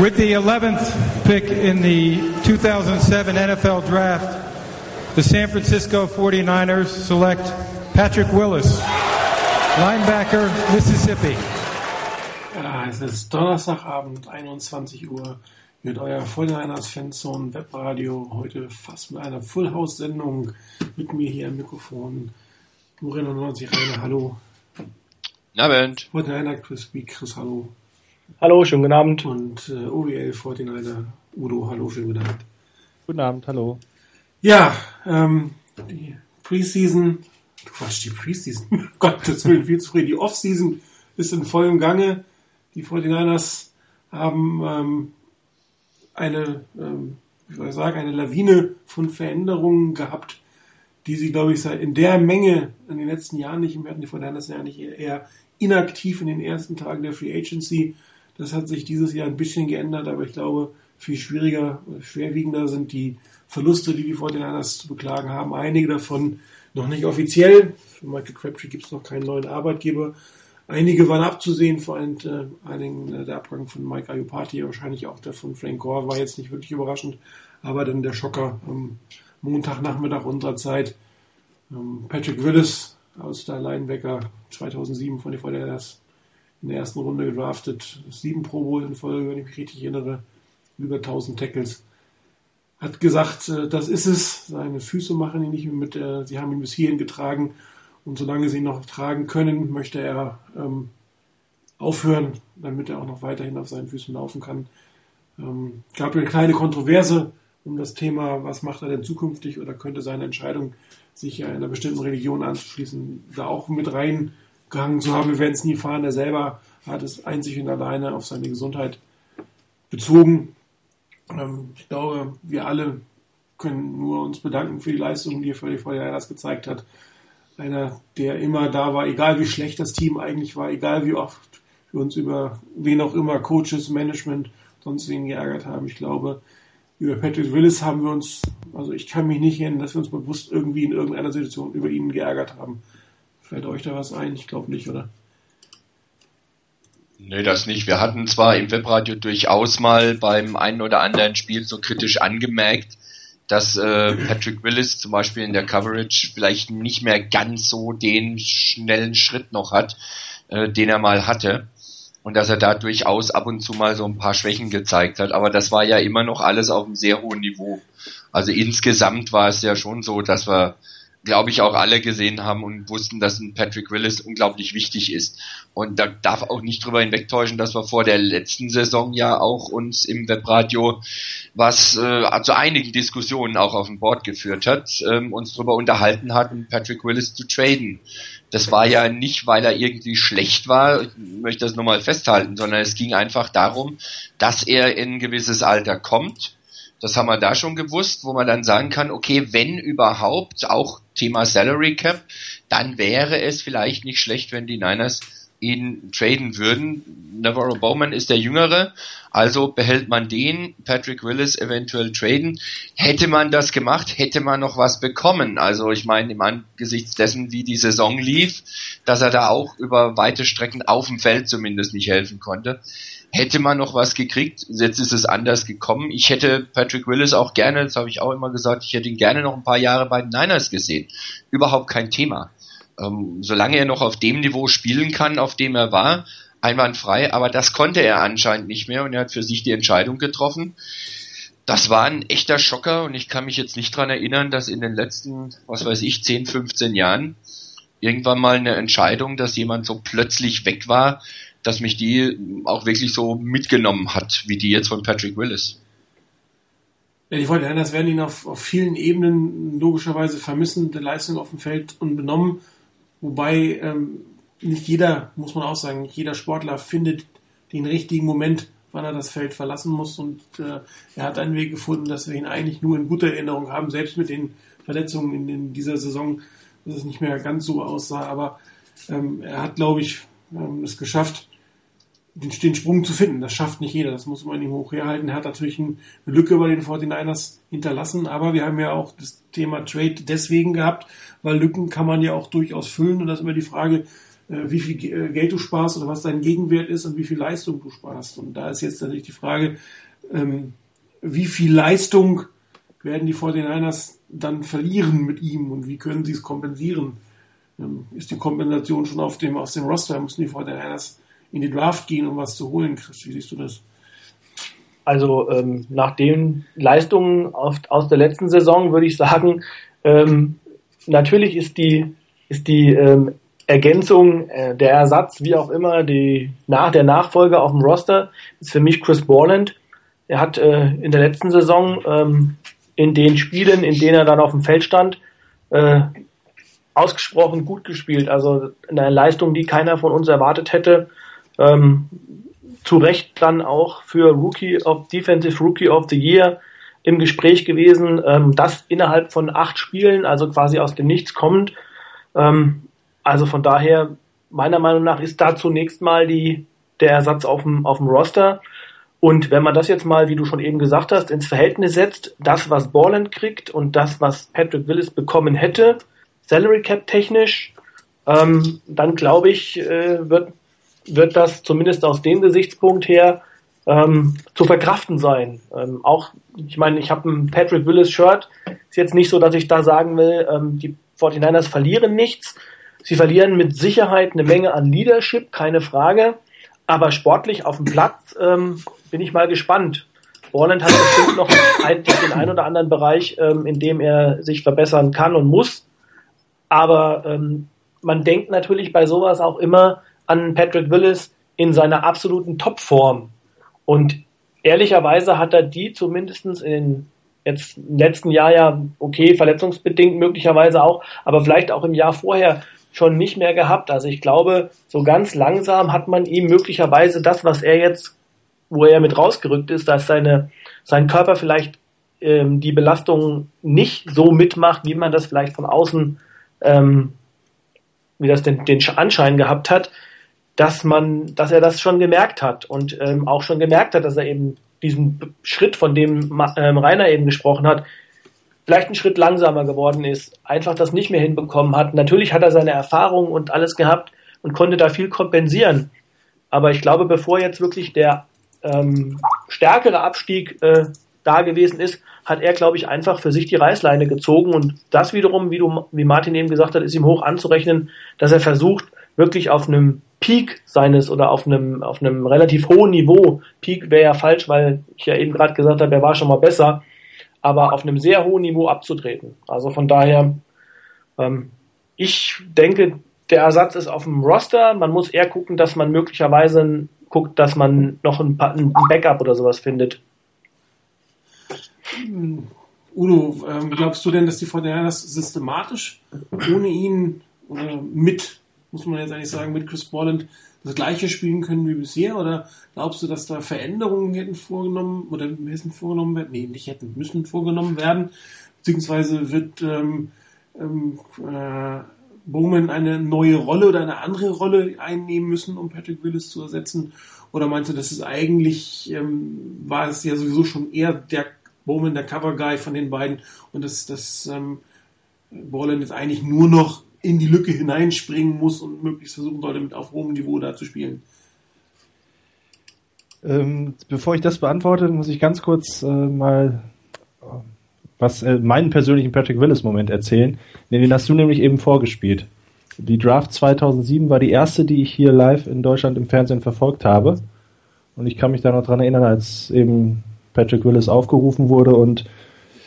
With the 11th pick in the 2007 NFL Draft, the San Francisco 49ers select Patrick Willis, linebacker, Mississippi. Ja, es ist Donnerstagabend, 21 Uhr, mit euer 49ers Fanzone Webradio. Heute fast mit einer Full House Sendung mit mir hier am Mikrofon. Nur 99 Rainer, hallo. Guten Abend. 49er Crispy, Chris, hallo. Hallo, schönen guten Abend. Und äh, OWL 49er Udo, hallo, schönen guten Abend. Guten Abend, hallo. Ja, ähm, die Preseason, Quatsch, die Preseason, um Gottes Willen, viel zu früh. Die Offseason ist in vollem Gange. Die 49ers haben ähm, eine, ähm, wie soll ich sagen, eine Lawine von Veränderungen gehabt, die sie, glaube ich, seit in der Menge in den letzten Jahren nicht, wir hatten die 49ers ja nicht eher inaktiv in den ersten Tagen der Free Agency. Das hat sich dieses Jahr ein bisschen geändert, aber ich glaube, viel schwieriger, schwerwiegender sind die Verluste, die die 49ers zu beklagen haben. Einige davon noch nicht offiziell. Für Michael Crabtree gibt es noch keinen neuen Arbeitgeber. Einige waren abzusehen, vor allem äh, einigen äh, der Abgang von Mike Ayupati, wahrscheinlich auch der von Frank Gore, war jetzt nicht wirklich überraschend. Aber dann der Schocker am Montagnachmittag unserer Zeit. Ähm, Patrick Willis aus der Linebacker 2007 von den 49ers in der ersten Runde gedraftet, sieben Pro Bowl in Folge, wenn ich mich richtig erinnere, über 1000 Tackles. Hat gesagt, äh, das ist es, seine Füße machen ihn nicht mehr mit, äh, sie haben ihn bis hierhin getragen. Und solange sie ihn noch tragen können, möchte er ähm, aufhören, damit er auch noch weiterhin auf seinen Füßen laufen kann. Ähm, gab eine kleine Kontroverse um das Thema, was macht er denn zukünftig oder könnte seine Entscheidung, sich einer bestimmten Religion anzuschließen, da auch mit rein gehangen zu haben. Wir werden es nie fahren. Er selber hat es einzig und alleine auf seine Gesundheit bezogen. Ähm, ich glaube, wir alle können nur uns bedanken für die Leistung, die er für die Vorderlanders gezeigt hat. Einer, der immer da war, egal wie schlecht das Team eigentlich war, egal wie oft wir uns über wen auch immer, Coaches, Management, sonst wen geärgert haben. Ich glaube, über Patrick Willis haben wir uns, also ich kann mich nicht erinnern, dass wir uns bewusst irgendwie in irgendeiner Situation über ihn geärgert haben. Fällt euch da was ein? Ich glaube nicht, oder? Nee, das nicht. Wir hatten zwar im Webradio durchaus mal beim einen oder anderen Spiel so kritisch angemerkt, dass äh, Patrick Willis zum Beispiel in der Coverage vielleicht nicht mehr ganz so den schnellen Schritt noch hat, äh, den er mal hatte. Und dass er da durchaus ab und zu mal so ein paar Schwächen gezeigt hat. Aber das war ja immer noch alles auf einem sehr hohen Niveau. Also insgesamt war es ja schon so, dass wir glaube ich, auch alle gesehen haben und wussten, dass ein Patrick Willis unglaublich wichtig ist. Und da darf auch nicht drüber hinwegtäuschen, dass wir vor der letzten Saison ja auch uns im Webradio was äh, zu einigen Diskussionen auch auf dem Board geführt hat, ähm, uns darüber unterhalten hatten, Patrick Willis zu traden. Das war ja nicht, weil er irgendwie schlecht war, ich möchte das nochmal festhalten, sondern es ging einfach darum, dass er in ein gewisses Alter kommt das haben wir da schon gewusst, wo man dann sagen kann, okay, wenn überhaupt, auch Thema Salary Cap, dann wäre es vielleicht nicht schlecht, wenn die Niners ihn traden würden. Navarro Bowman ist der Jüngere, also behält man den, Patrick Willis eventuell traden. Hätte man das gemacht, hätte man noch was bekommen. Also ich meine, im Angesichts dessen, wie die Saison lief, dass er da auch über weite Strecken auf dem Feld zumindest nicht helfen konnte hätte man noch was gekriegt. Jetzt ist es anders gekommen. Ich hätte Patrick Willis auch gerne, das habe ich auch immer gesagt, ich hätte ihn gerne noch ein paar Jahre bei den Niners gesehen. Überhaupt kein Thema. Ähm, solange er noch auf dem Niveau spielen kann, auf dem er war, einwandfrei, aber das konnte er anscheinend nicht mehr und er hat für sich die Entscheidung getroffen. Das war ein echter Schocker und ich kann mich jetzt nicht dran erinnern, dass in den letzten, was weiß ich, 10, 15 Jahren irgendwann mal eine Entscheidung, dass jemand so plötzlich weg war, dass mich die auch wirklich so mitgenommen hat, wie die jetzt von Patrick Willis. Ja, die Fortinanders werden ihn auf, auf vielen Ebenen logischerweise vermissen, der Leistung auf dem Feld unbenommen. Wobei ähm, nicht jeder, muss man auch sagen, nicht jeder Sportler findet den richtigen Moment, wann er das Feld verlassen muss. Und äh, er hat einen Weg gefunden, dass wir ihn eigentlich nur in guter Erinnerung haben, selbst mit den Verletzungen in, in dieser Saison, dass es nicht mehr ganz so aussah. Aber ähm, er hat, glaube ich, ähm, es geschafft, den, den Sprung zu finden. Das schafft nicht jeder, das muss man ihm hoch herhalten. Er hat natürlich eine Lücke bei den 49ers hinterlassen, aber wir haben ja auch das Thema Trade deswegen gehabt, weil Lücken kann man ja auch durchaus füllen und das ist immer die Frage, äh, wie viel äh, Geld du sparst oder was dein Gegenwert ist und wie viel Leistung du sparst. Und da ist jetzt natürlich die Frage, ähm, wie viel Leistung werden die 49ers dann verlieren mit ihm und wie können sie es kompensieren? Ähm, ist die Kompensation schon auf dem, aus dem Roster? Müssen die 49ers in die Draft gehen, um was zu holen, Chris? Wie siehst du das? Also ähm, nach den Leistungen aus der letzten Saison würde ich sagen, ähm, natürlich ist die, ist die ähm, Ergänzung, äh, der Ersatz, wie auch immer, die nach der Nachfolger auf dem Roster ist für mich Chris Borland. Er hat äh, in der letzten Saison ähm, in den Spielen, in denen er dann auf dem Feld stand, äh, ausgesprochen gut gespielt. Also eine Leistung, die keiner von uns erwartet hätte. Ähm, zu Recht dann auch für Rookie of Defensive Rookie of the Year im Gespräch gewesen. Ähm, das innerhalb von acht Spielen, also quasi aus dem Nichts kommt. Ähm, also von daher, meiner Meinung nach, ist da zunächst mal die, der Ersatz auf dem, auf dem Roster. Und wenn man das jetzt mal, wie du schon eben gesagt hast, ins Verhältnis setzt, das, was Borland kriegt und das, was Patrick Willis bekommen hätte, Salary Cap technisch, ähm, dann glaube ich, äh, wird wird das zumindest aus dem Gesichtspunkt her ähm, zu verkraften sein. Ähm, auch, ich meine, ich habe ein Patrick Willis Shirt. Ist jetzt nicht so, dass ich da sagen will, ähm, die 49ers verlieren nichts. Sie verlieren mit Sicherheit eine Menge an Leadership, keine Frage. Aber sportlich auf dem Platz ähm, bin ich mal gespannt. Borland hat bestimmt noch ein, den einen oder anderen Bereich, ähm, in dem er sich verbessern kann und muss. Aber ähm, man denkt natürlich bei sowas auch immer, an Patrick Willis in seiner absoluten Topform. Und ehrlicherweise hat er die zumindest in den jetzt im letzten Jahr ja, okay, verletzungsbedingt möglicherweise auch, aber vielleicht auch im Jahr vorher schon nicht mehr gehabt. Also ich glaube, so ganz langsam hat man ihm möglicherweise das, was er jetzt, wo er mit rausgerückt ist, dass seine, sein Körper vielleicht ähm, die Belastung nicht so mitmacht, wie man das vielleicht von außen, ähm, wie das den, den Anschein gehabt hat, dass man, dass er das schon gemerkt hat und ähm, auch schon gemerkt hat, dass er eben diesen Schritt, von dem ähm, Rainer eben gesprochen hat, vielleicht einen Schritt langsamer geworden ist, einfach das nicht mehr hinbekommen hat. Natürlich hat er seine Erfahrung und alles gehabt und konnte da viel kompensieren. Aber ich glaube, bevor jetzt wirklich der ähm, stärkere Abstieg äh, da gewesen ist, hat er, glaube ich, einfach für sich die Reißleine gezogen. Und das wiederum, wie, du, wie Martin eben gesagt hat, ist ihm hoch anzurechnen, dass er versucht, wirklich auf einem Peak seines oder auf einem, auf einem relativ hohen Niveau, Peak wäre ja falsch, weil ich ja eben gerade gesagt habe, er war schon mal besser, aber auf einem sehr hohen Niveau abzutreten. Also von daher, ähm, ich denke, der Ersatz ist auf dem Roster. Man muss eher gucken, dass man möglicherweise guckt, dass man noch ein, ein Backup oder sowas findet. Udo, ähm, glaubst du denn, dass die Fortinanders systematisch ohne ihn äh, mit muss man jetzt eigentlich sagen, mit Chris Borland das gleiche spielen können wie bisher? Oder glaubst du, dass da Veränderungen hätten vorgenommen oder müssen vorgenommen werden? Nee, nicht hätten, müssen vorgenommen werden. Beziehungsweise wird ähm, ähm, äh, Bowman eine neue Rolle oder eine andere Rolle einnehmen müssen, um Patrick Willis zu ersetzen? Oder meinst du, dass es eigentlich, ähm, war es ja sowieso schon eher der Bowman, der Cover Guy von den beiden und dass das ähm, Borland jetzt eigentlich nur noch in die Lücke hineinspringen muss und möglichst versuchen sollte, mit auf hohem Niveau da zu spielen. Ähm, bevor ich das beantworte, muss ich ganz kurz äh, mal äh, was äh, meinen persönlichen Patrick Willis Moment erzählen. Den hast du nämlich eben vorgespielt. Die Draft 2007 war die erste, die ich hier live in Deutschland im Fernsehen verfolgt habe. Und ich kann mich da noch dran erinnern, als eben Patrick Willis aufgerufen wurde und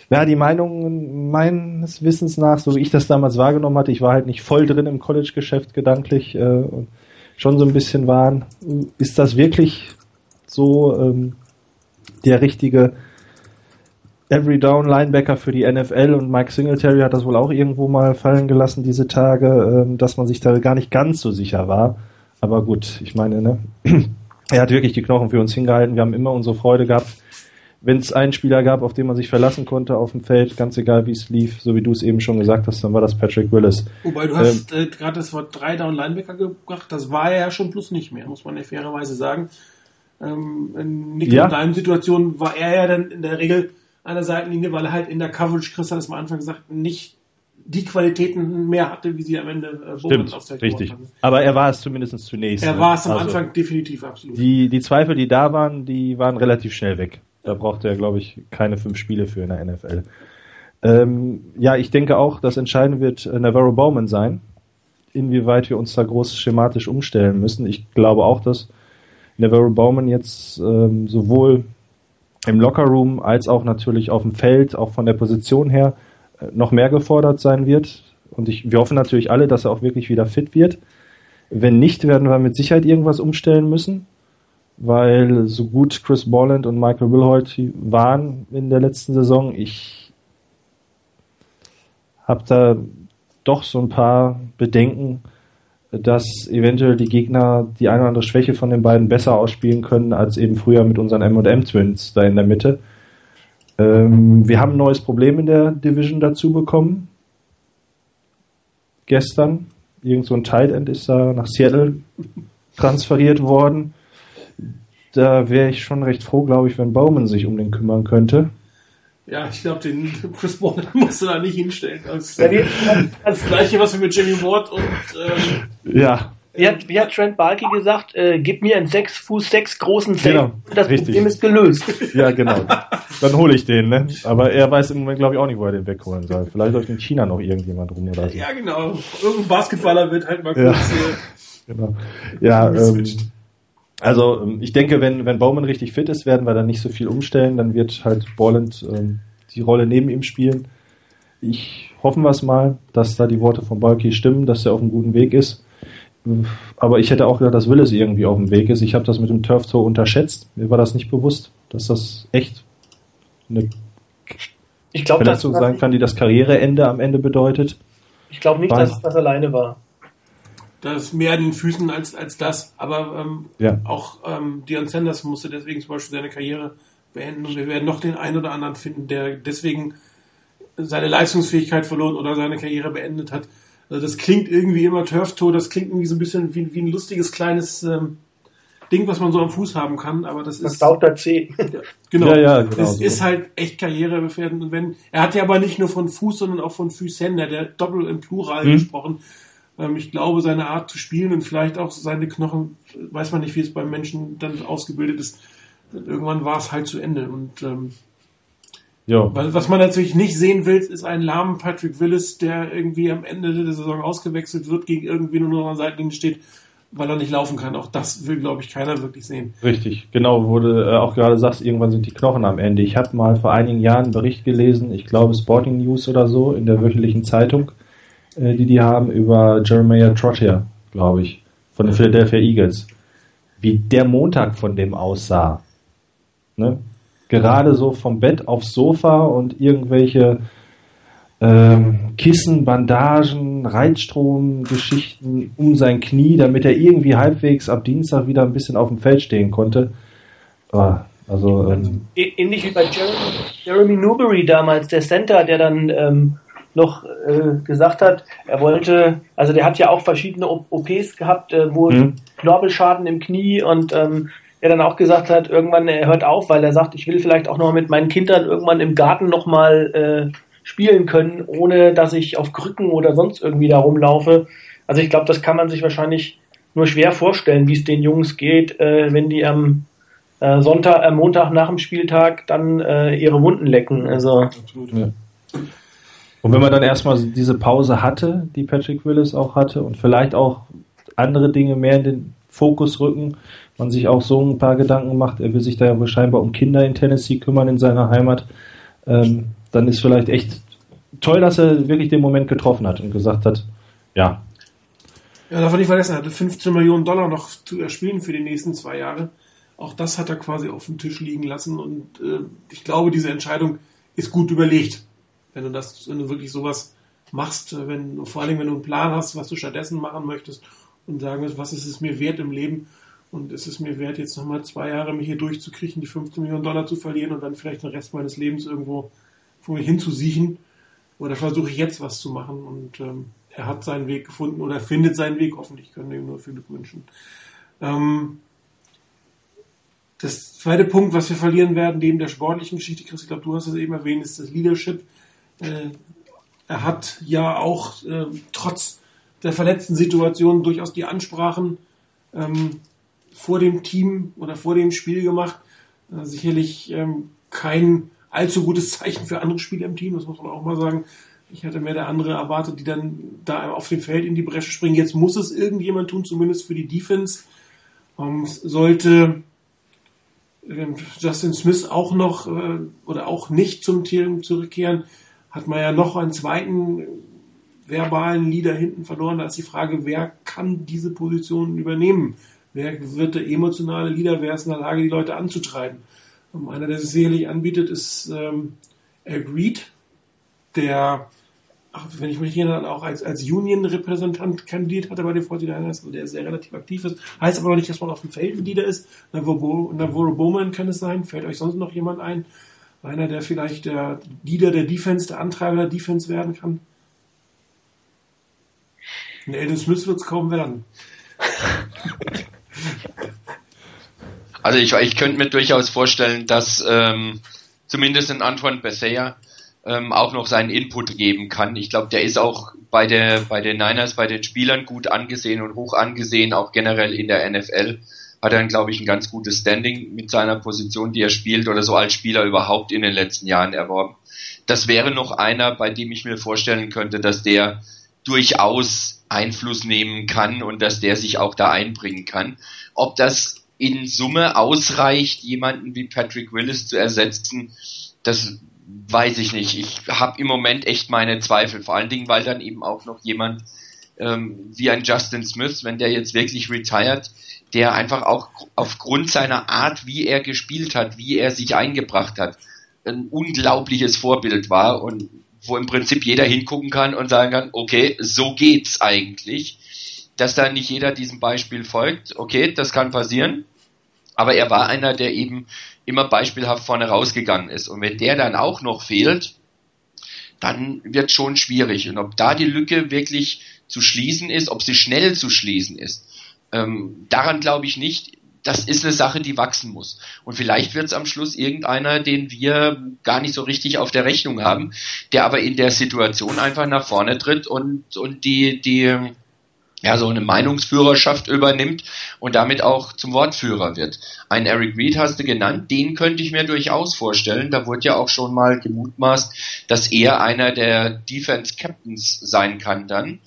ja, die Meinungen meines Wissens nach, so wie ich das damals wahrgenommen hatte, ich war halt nicht voll drin im College-Geschäft gedanklich äh, und schon so ein bisschen waren, ist das wirklich so ähm, der richtige Every Down Linebacker für die NFL und Mike Singletary hat das wohl auch irgendwo mal fallen gelassen diese Tage, ähm, dass man sich da gar nicht ganz so sicher war. Aber gut, ich meine, ne, er hat wirklich die Knochen für uns hingehalten. Wir haben immer unsere Freude gehabt wenn es einen Spieler gab, auf den man sich verlassen konnte auf dem Feld, ganz egal wie es lief, so wie du es eben schon gesagt hast, dann war das Patrick Willis. Wobei du hast ähm, äh, gerade das Wort drei Down Linebacker gebracht, das war er ja schon plus nicht mehr, muss man ja fairerweise sagen. Ähm, in Nick ja. und Situation war er ja dann in der Regel an der Seitenlinie, weil er halt in der Coverage, Chris hat es am Anfang gesagt, nicht die Qualitäten mehr hatte, wie sie am Ende äh, Stimmt, richtig. Aber er war es zumindest zunächst. Er ne? war es am Also, Anfang definitiv absolut. Die, die Zweifel, die da waren, die waren relativ schnell weg. Da brauchte er, glaube ich, keine fünf Spiele für in der NFL. Ähm, ja, ich denke auch, das Entscheidende wird äh, Navarro Bowman sein, inwieweit wir uns da groß schematisch umstellen müssen. Ich glaube auch, dass Navarro Bowman jetzt ähm, sowohl im Lockerroom als auch natürlich auf dem Feld, auch von der Position her, äh, noch mehr gefordert sein wird. Und ich, wir hoffen natürlich alle, dass er auch wirklich wieder fit wird. Wenn nicht, werden wir mit Sicherheit irgendwas umstellen müssen, weil so gut Chris Borland und Michael Wilhoit waren in der letzten Saison, ich habe da doch so ein paar Bedenken, dass eventuell die Gegner die eine oder andere Schwäche von den beiden besser ausspielen können als eben früher mit unseren M&M Twins da in der Mitte. Ähm, wir haben ein neues Problem in der Division dazu bekommen. Gestern. Irgend so ein Tight End ist da nach Seattle transferiert worden. Da wäre ich schon recht froh, glaube ich, wenn Bowman sich um den kümmern könnte. Ja, ich glaube, den Chris Bourne musst du da nicht hinstellen. Das, Ja, das gleiche, was wir mit Jimmy Ward und ähm, Ja, wie, hat, wie hat Trent Balky gesagt, äh, gib mir einen 6 Fuß 6 großen Safe. Genau, das richtig. Problem ist gelöst. ja, genau. Dann hole ich den, ne? Aber er weiß im Moment, glaube ich, auch nicht, wo er den wegholen soll. Vielleicht läuft in China noch irgendjemand rum oder so. ja genau, irgendein Basketballer wird halt mal Ja. kurz äh, Genau. Ja, ähm, geswitcht. Also ähm, ich denke, wenn, wenn Bowman richtig fit ist, werden wir dann nicht so viel umstellen. Dann wird halt Borland ähm, die Rolle neben ihm spielen. Ich hoffen wir es mal, dass da die Worte von Balky stimmen, dass er auf einem guten Weg ist. Aber ich hätte auch gedacht, dass Willis irgendwie auf dem Weg ist. Ich habe das mit dem Turf-Tor unterschätzt. Mir war das nicht bewusst, dass das echt eine Ich glaube Verletzung sein kann, die das Karriereende am Ende bedeutet. ich glaub nicht, dass es das alleine war. Das ist mehr an den Füßen als, als das. Aber ähm, Ja. auch ähm, Dion Sanders musste deswegen zum Beispiel seine Karriere beenden. Und wir werden noch den einen oder anderen finden, der deswegen seine Leistungsfähigkeit verloren oder seine Karriere beendet hat. Also das klingt irgendwie immer Turf-Toe, das klingt irgendwie so ein bisschen wie, wie ein lustiges kleines ähm, Ding, was man so am Fuß haben kann. Aber das Das ist lauter C. genau, Ja, ja, genau das so. ist halt echt karrierebefährdend. Und wenn er hat ja aber nicht nur von Fuß, sondern auch von Füßen, der doppelt im Plural Hm. gesprochen. Ähm, ich glaube, seine Art zu spielen und vielleicht auch seine Knochen, weiß man nicht, wie es beim Menschen dann ausgebildet ist. Irgendwann war es halt zu Ende. Und ähm, Ja. was man natürlich nicht sehen will, ist einen lahmen Patrick Willis, der irgendwie am Ende der Saison ausgewechselt wird, gegen irgendwie nur noch an Seitenlinie steht, weil er nicht laufen kann. Auch das will, glaube ich, keiner wirklich sehen. Richtig, genau, wo du äh, auch gerade sagst, irgendwann sind die Knochen am Ende. Ich habe mal vor einigen Jahren einen Bericht gelesen, ich glaube Sporting News oder so, in der wöchentlichen Zeitung, äh, die die haben, über Jeremiah Trottier, glaube ich, von den Philadelphia Eagles. Wie der Montag von dem aussah. Ne? Gerade so vom Bett aufs Sofa und irgendwelche ähm, Kissen, Bandagen, Reitstrom-Geschichten um sein Knie, damit er irgendwie halbwegs ab Dienstag wieder ein bisschen auf dem Feld stehen konnte. Ah, also, ähm, Ähnlich wie bei Jeremy, Jeremy Newberry damals, der Center, der dann ähm, noch äh, gesagt hat, er wollte, also der hat ja auch verschiedene OPs gehabt, äh, wo Mhm. Knorpelschaden im Knie und ähm, er dann auch gesagt hat, irgendwann er hört auf, weil er sagt, ich will vielleicht auch noch mit meinen Kindern irgendwann im Garten nochmal äh, spielen können, ohne dass ich auf Krücken oder sonst irgendwie da rumlaufe. Also ich glaube, das kann man sich wahrscheinlich nur schwer vorstellen, wie es den Jungs geht, äh, wenn die am äh, Sonntag, äh, Montag nach dem Spieltag dann äh, ihre Wunden lecken. Also Absolut. ja. Und wenn man dann erstmal diese Pause hatte, die Patrick Willis auch hatte, und vielleicht auch andere Dinge mehr in den Fokus rücken, man sich auch so ein paar Gedanken macht, er will sich da ja wohl scheinbar um Kinder in Tennessee kümmern in seiner Heimat, ähm, dann ist vielleicht echt toll, dass er wirklich den Moment getroffen hat und gesagt hat, ja, Ja, darf man nicht vergessen, er hatte 15 Millionen Dollar noch zu erspielen für die nächsten zwei Jahre. Auch das hat er quasi auf dem Tisch liegen lassen und äh, ich glaube, diese Entscheidung ist gut überlegt. Wenn du das, wenn du wirklich sowas machst, äh, wenn, vor allem wenn du einen Plan hast, was du stattdessen machen möchtest und sagen willst, was ist es mir wert im Leben und ist es mir wert, jetzt nochmal zwei Jahre mich hier durchzukriechen, die 15 Millionen Dollar zu verlieren und dann vielleicht den Rest meines Lebens irgendwo vor mir hinzusiechen oder versuche ich jetzt was zu machen und ähm, er hat seinen Weg gefunden oder findet seinen Weg. Hoffentlich können wir ihm nur viel Glück wünschen. Ähm, das zweite Punkt, was wir verlieren werden, neben der sportlichen Geschichte, Chris, ich glaube, du hast es eben erwähnt, ist das Leadership. Äh, Er hat ja auch äh, trotz der verletzten Situation durchaus die Ansprachen ähm, vor dem Team oder vor dem Spiel gemacht. Äh, sicherlich ähm, kein allzu gutes Zeichen für andere Spieler im Team, das muss man auch mal sagen. Ich hätte mehr der andere erwartet, die dann da auf dem Feld in die Bresche springen. Jetzt muss es irgendjemand tun, zumindest für die Defense. Ähm, sollte ähm, Justin Smith auch noch äh, oder auch nicht zum Team zurückkehren, hat man ja noch einen zweiten verbalen Leader hinten verloren. Da ist die Frage, wer kann diese Position übernehmen? Wer wird der emotionale Leader? Wer ist in der Lage, die Leute anzutreiben? Ähm, einer, der es sicherlich anbietet, ist ähm, Agreed, der, wenn ich mich erinnere, auch als, als Union-Repräsentant kandidiert hatte bei den 49ers, also der sehr relativ aktiv ist. Heißt aber noch nicht, dass man auf dem Feld ein Leader ist. Navarro Bowman kann es sein. Fällt euch sonst noch jemand ein? Einer, der vielleicht der Leader der Defense, der Antreiber der Defense werden kann? Nee, das Smith wird es kaum werden. Also ich, ich könnte mir durchaus vorstellen, dass ähm, zumindest ein Antoine Bethea ähm, auch noch seinen Input geben kann. Ich glaube, der ist auch bei der bei den Niners, bei den Spielern gut angesehen und hoch angesehen, auch generell in der NFL hat er, glaube ich, ein ganz gutes Standing mit seiner Position, die er spielt oder so als Spieler überhaupt in den letzten Jahren erworben. Das wäre noch einer, bei dem ich mir vorstellen könnte, dass der durchaus Einfluss nehmen kann und dass der sich auch da einbringen kann. Ob das in Summe ausreicht, jemanden wie Patrick Willis zu ersetzen, das weiß ich nicht. Ich habe im Moment echt meine Zweifel, vor allen Dingen, weil dann eben auch noch jemand ähm, wie ein Justin Smith, wenn der jetzt wirklich retired, der einfach auch aufgrund seiner Art, wie er gespielt hat, wie er sich eingebracht hat, ein unglaubliches Vorbild war und wo im Prinzip jeder hingucken kann und sagen kann, okay, so geht's eigentlich. Dass da nicht jeder diesem Beispiel folgt, okay, das kann passieren. Aber er war einer, der eben immer beispielhaft vorne rausgegangen ist. Und wenn der dann auch noch fehlt, dann wird schon schwierig. Und ob da die Lücke wirklich zu schließen ist, ob sie schnell zu schließen ist, ähm, daran glaube ich nicht. Das ist eine Sache, die wachsen muss. Und vielleicht wird es am Schluss irgendeiner, den wir gar nicht so richtig auf der Rechnung haben, der aber in der Situation einfach nach vorne tritt und, und die, die, ja, so eine Meinungsführerschaft übernimmt und damit auch zum Wortführer wird. Ein Eric Reed hast du genannt, den könnte ich mir durchaus vorstellen. Da wurde ja auch schon mal gemutmaßt, dass er einer der Defense Captains sein kann dann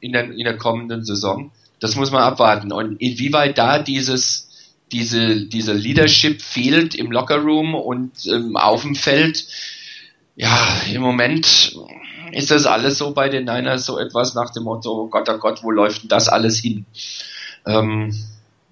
in der, in der kommenden Saison. Das muss man abwarten. Und inwieweit da dieses, diese, diese Leadership fehlt im Lockerroom und ähm, auf dem Feld, ja, im Moment ist das alles so bei den Niners so etwas nach dem Motto, oh Gott, oh Gott, wo läuft denn das alles hin? Ähm,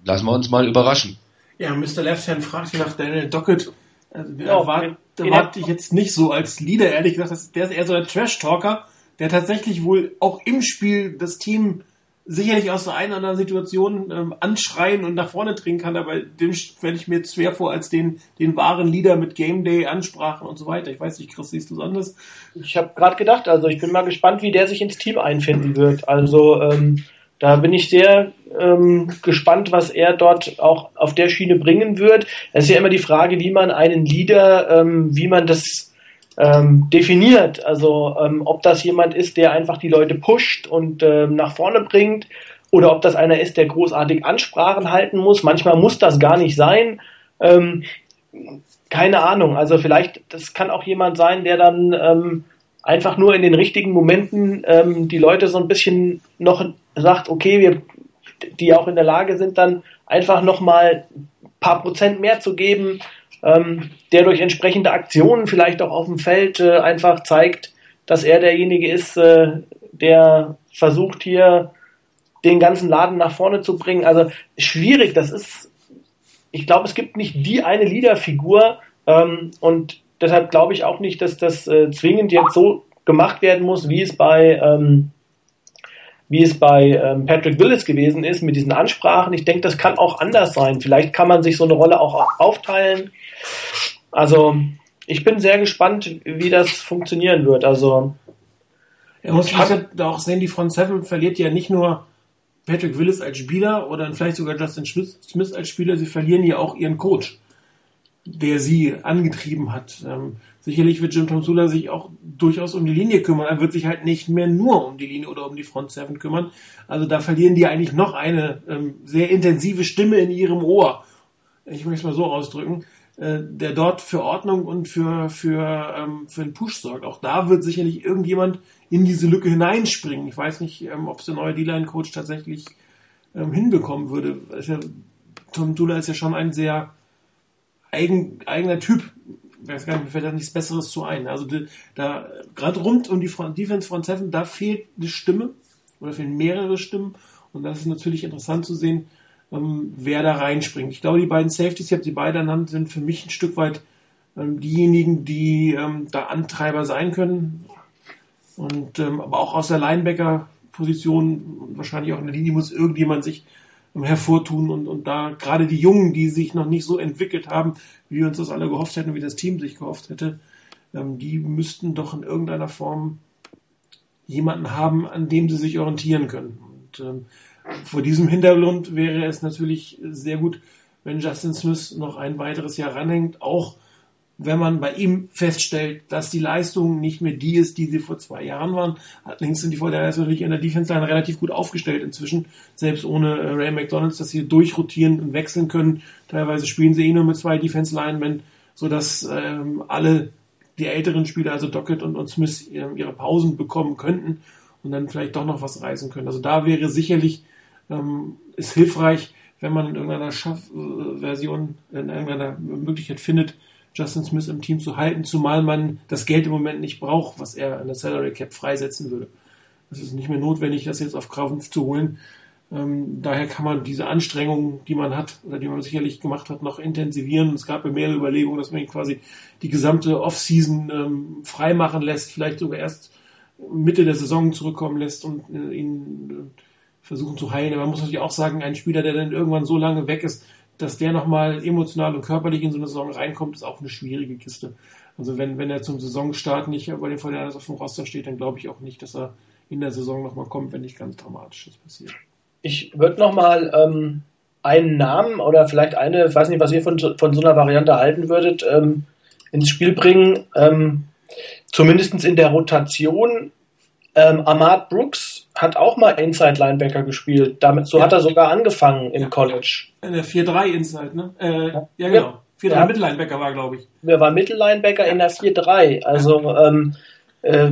lassen wir uns mal überraschen. Ja, Mr. Left-Hand fragt nach Daniel Dockett. Also, der ja, erwart, erwarte ich jetzt nicht so als Leader, ehrlich gesagt. Der ist eher so ein Trash-Talker, der tatsächlich wohl auch im Spiel das Team sicherlich aus der einen oder anderen Situation ähm, anschreien und nach vorne dringen kann, aber dem stelle ich mir jetzt schwer vor als den, den wahren Leader mit Game Day, Ansprachen und so weiter. Ich weiß nicht, Chris, siehst du es anders? Ich habe gerade gedacht, also ich bin mal gespannt, wie der sich ins Team einfinden wird. Also ähm, da bin ich sehr ähm, gespannt, was er dort auch auf der Schiene bringen wird. Es ist ja immer die Frage, wie man einen Leader, ähm, wie man das ähm, definiert. Also ähm, ob das jemand ist, der einfach die Leute pusht und ähm, nach vorne bringt oder ob das einer ist, der großartig Ansprachen halten muss. Manchmal muss das gar nicht sein. Ähm, keine Ahnung. Also vielleicht, das kann auch jemand sein, der dann ähm, einfach nur in den richtigen Momenten ähm, die Leute so ein bisschen noch sagt, okay, wir, die auch in der Lage sind, dann einfach nochmal ein paar Prozent mehr zu geben, ähm, der durch entsprechende Aktionen vielleicht auch auf dem Feld äh, einfach zeigt, dass er derjenige ist, äh, der versucht hier den ganzen Laden nach vorne zu bringen. Also schwierig, das ist, ich glaube, es gibt nicht die eine Leaderfigur ähm, und deshalb glaube ich auch nicht, dass das äh, zwingend jetzt so gemacht werden muss, wie es bei ähm, wie es bei ähm, Patrick Willis gewesen ist mit diesen Ansprachen. Ich denke, das kann auch anders sein. Vielleicht kann man sich so eine Rolle auch aufteilen. Also ich bin sehr gespannt, wie das funktionieren wird. Also er muss da auch sehen, die Front Seven verliert ja nicht nur Patrick Willis als Spieler oder vielleicht sogar Justin Smith als Spieler, sie verlieren ja auch ihren Coach, der sie angetrieben hat. Ähm, sicherlich wird Jim Tomsula sich auch durchaus um die Linie kümmern. Er wird sich halt nicht mehr nur um die Linie oder um die Front Seven kümmern. Also da verlieren die eigentlich noch eine ähm, sehr intensive Stimme in ihrem Ohr. Ich möchte es mal so ausdrücken äh, der dort für Ordnung und für, für, ähm, für einen Push sorgt. Auch da wird sicherlich irgendjemand in diese Lücke hineinspringen. Ich weiß nicht, ähm, ob es der neue D-Line-Coach tatsächlich ähm, hinbekommen würde. Ja, Tom Dula ist ja schon ein sehr eigen, eigener Typ. Ich weiß gar nicht, mir fällt da nichts Besseres zu ein. Also die, da gerade rund um die Front, Defense Front Seven, da fehlt eine Stimme oder fehlen mehrere Stimmen. Und das ist natürlich interessant zu sehen, ähm, wer da reinspringt. Ich glaube, die beiden Safeties, ich habe sie beide ernannt, sind für mich ein Stück weit ähm, diejenigen, die ähm, da Antreiber sein können. Und ähm, aber auch aus der Linebacker-Position wahrscheinlich auch in der Linie muss irgendjemand sich ähm, hervortun und, und da gerade die Jungen, die sich noch nicht so entwickelt haben, wie wir uns das alle gehofft hätten, wie das Team sich gehofft hätte, ähm, die müssten doch in irgendeiner Form jemanden haben, an dem sie sich orientieren können. Und vor diesem Hintergrund wäre es natürlich sehr gut, wenn Justin Smith noch ein weiteres Jahr ranhängt, auch wenn man bei ihm feststellt, dass die Leistung nicht mehr die ist, die sie vor zwei Jahren waren. Allerdings sind die Fortinanders natürlich in der Defense Line relativ gut aufgestellt inzwischen, selbst ohne äh, Ray McDonalds, dass sie durchrotieren und wechseln können. Teilweise spielen sie eh nur mit zwei Defense Linemen, sodass ähm, alle die älteren Spieler, also Dockett und, und Smith, ihre Pausen bekommen könnten und dann vielleicht doch noch was reißen können. Also da wäre sicherlich ähm, ist hilfreich, wenn man in irgendeiner Schaff äh, Version, in irgendeiner Möglichkeit findet, Justin Smith im Team zu halten, zumal man das Geld im Moment nicht braucht, was er an der Salary Cap freisetzen würde. Es ist nicht mehr notwendig, das jetzt auf Kraft zu holen. Ähm, daher kann man diese Anstrengungen, die man hat oder die man sicherlich gemacht hat, noch intensivieren. Es gab ja mehrere Überlegungen, dass man ihn quasi die gesamte Offseason ähm, freimachen lässt, vielleicht sogar erst Mitte der Saison zurückkommen lässt und äh, ihn äh, versuchen zu heilen. Aber man muss natürlich auch sagen, ein Spieler, der dann irgendwann so lange weg ist, dass der nochmal emotional und körperlich in so eine Saison reinkommt, ist auch eine schwierige Kiste. Also wenn, wenn er zum Saisonstart nicht bei den Fortinanders auf dem Roster steht, dann glaube ich auch nicht, dass er in der Saison nochmal kommt, wenn nicht ganz Dramatisches passiert. Ich würde nochmal ähm, einen Namen oder vielleicht eine, ich weiß nicht, was ihr von, von so einer Variante halten würdet, ähm, ins Spiel bringen. Ähm, zumindest in der Rotation. Ähm, Ahmad Brooks hat auch mal Inside Linebacker gespielt. Damit, so ja. hat er sogar angefangen im ja. College. In der 4-3 Inside, ne? Äh, ja. ja, genau. 4-3 ja. Mittellinebacker war, glaube ich. Er war Mittellinebacker in der 4-3. Also ähm, äh,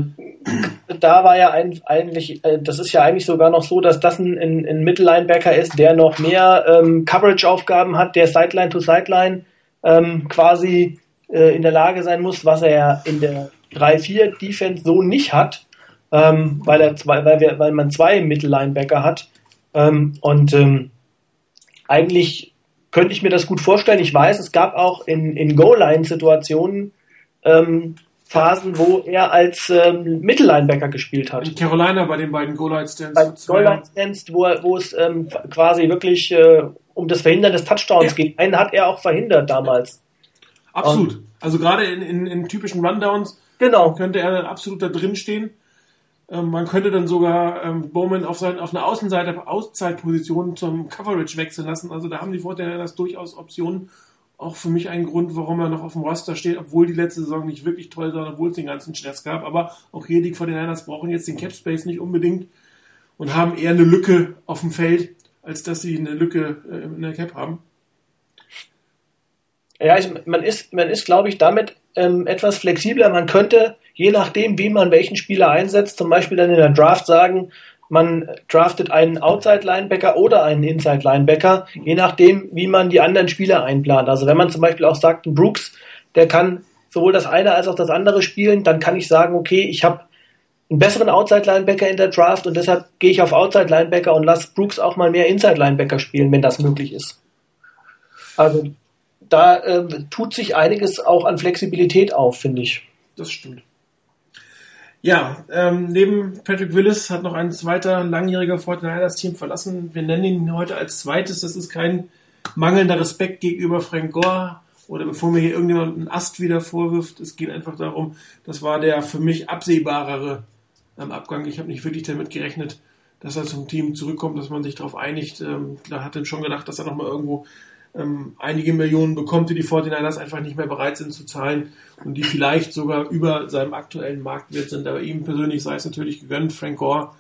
da war ja ein, eigentlich, äh, das ist ja eigentlich sogar noch so, dass das ein, ein, ein Mittellinebacker ist, der noch mehr ähm, Coverage-Aufgaben hat, der Sideline to Sideline ähm, quasi äh, in der Lage sein muss, was er in der 3-4 Defense so nicht hat ähm, weil, er zwei, weil, wir, weil man zwei Mittellinebacker hat. Ähm, und ähm, eigentlich könnte ich mir das gut vorstellen. Ich weiß, es gab auch in, in Goal-Line-Situationen ähm, Phasen, wo er als ähm, Mittellinebacker gespielt hat. In Carolina bei den beiden Goal-Line-Stands. Goal-Line-Stands, wo, wo es ähm, quasi wirklich äh, um das Verhindern des Touchdowns ja. ging. Einen hat er auch verhindert damals. Absolut. Und, also gerade in, in, in typischen Rundowns genau. könnte er absolut da drin stehen. Ähm, man könnte dann sogar ähm, Bowman auf, sein, auf eine Außenseite, Auszeitposition zum Coverage wechseln lassen. Also da haben die das durchaus Optionen. Auch für mich ein Grund, warum er noch auf dem Roster steht, obwohl die letzte Saison nicht wirklich toll war, obwohl es den ganzen Stress gab. Aber auch hier die 49ers brauchen jetzt den Cap Space nicht unbedingt und haben eher eine Lücke auf dem Feld, als dass sie eine Lücke äh, in der Cap haben. Ja, ich, man ist, man ist, glaube ich, damit ähm, etwas flexibler. Man könnte je nachdem, wie man welchen Spieler einsetzt, zum Beispiel dann in der Draft sagen, man draftet einen Outside-Linebacker oder einen Inside-Linebacker, je nachdem, wie man die anderen Spieler einplant. Also wenn man zum Beispiel auch sagt, ein Brooks, der kann sowohl das eine als auch das andere spielen, dann kann ich sagen, okay, ich habe einen besseren Outside-Linebacker in der Draft und deshalb gehe ich auf Outside-Linebacker und lasse Brooks auch mal mehr Inside-Linebacker spielen, wenn das möglich ist. Also da äh, tut sich einiges auch an Flexibilität auf, finde ich. Das stimmt. Ja, ähm, neben Patrick Willis hat noch ein zweiter langjähriger Fortnite das Team verlassen. Wir nennen ihn heute als zweites. Das ist kein mangelnder Respekt gegenüber Frank Gore oder bevor mir hier irgendjemand einen Ast wieder vorwirft. Es geht einfach darum, das war der für mich absehbarere ähm, Abgang. Ich habe nicht wirklich damit gerechnet, dass er zum Team zurückkommt, dass man sich darauf einigt. Ähm, da hat er schon gedacht, dass er nochmal irgendwo ähm, einige Millionen bekommt, die die 49ers einfach nicht mehr bereit sind zu zahlen und die vielleicht sogar über seinem aktuellen Marktwert sind. Aber ihm persönlich sei es natürlich gegönnt, Frank Gore,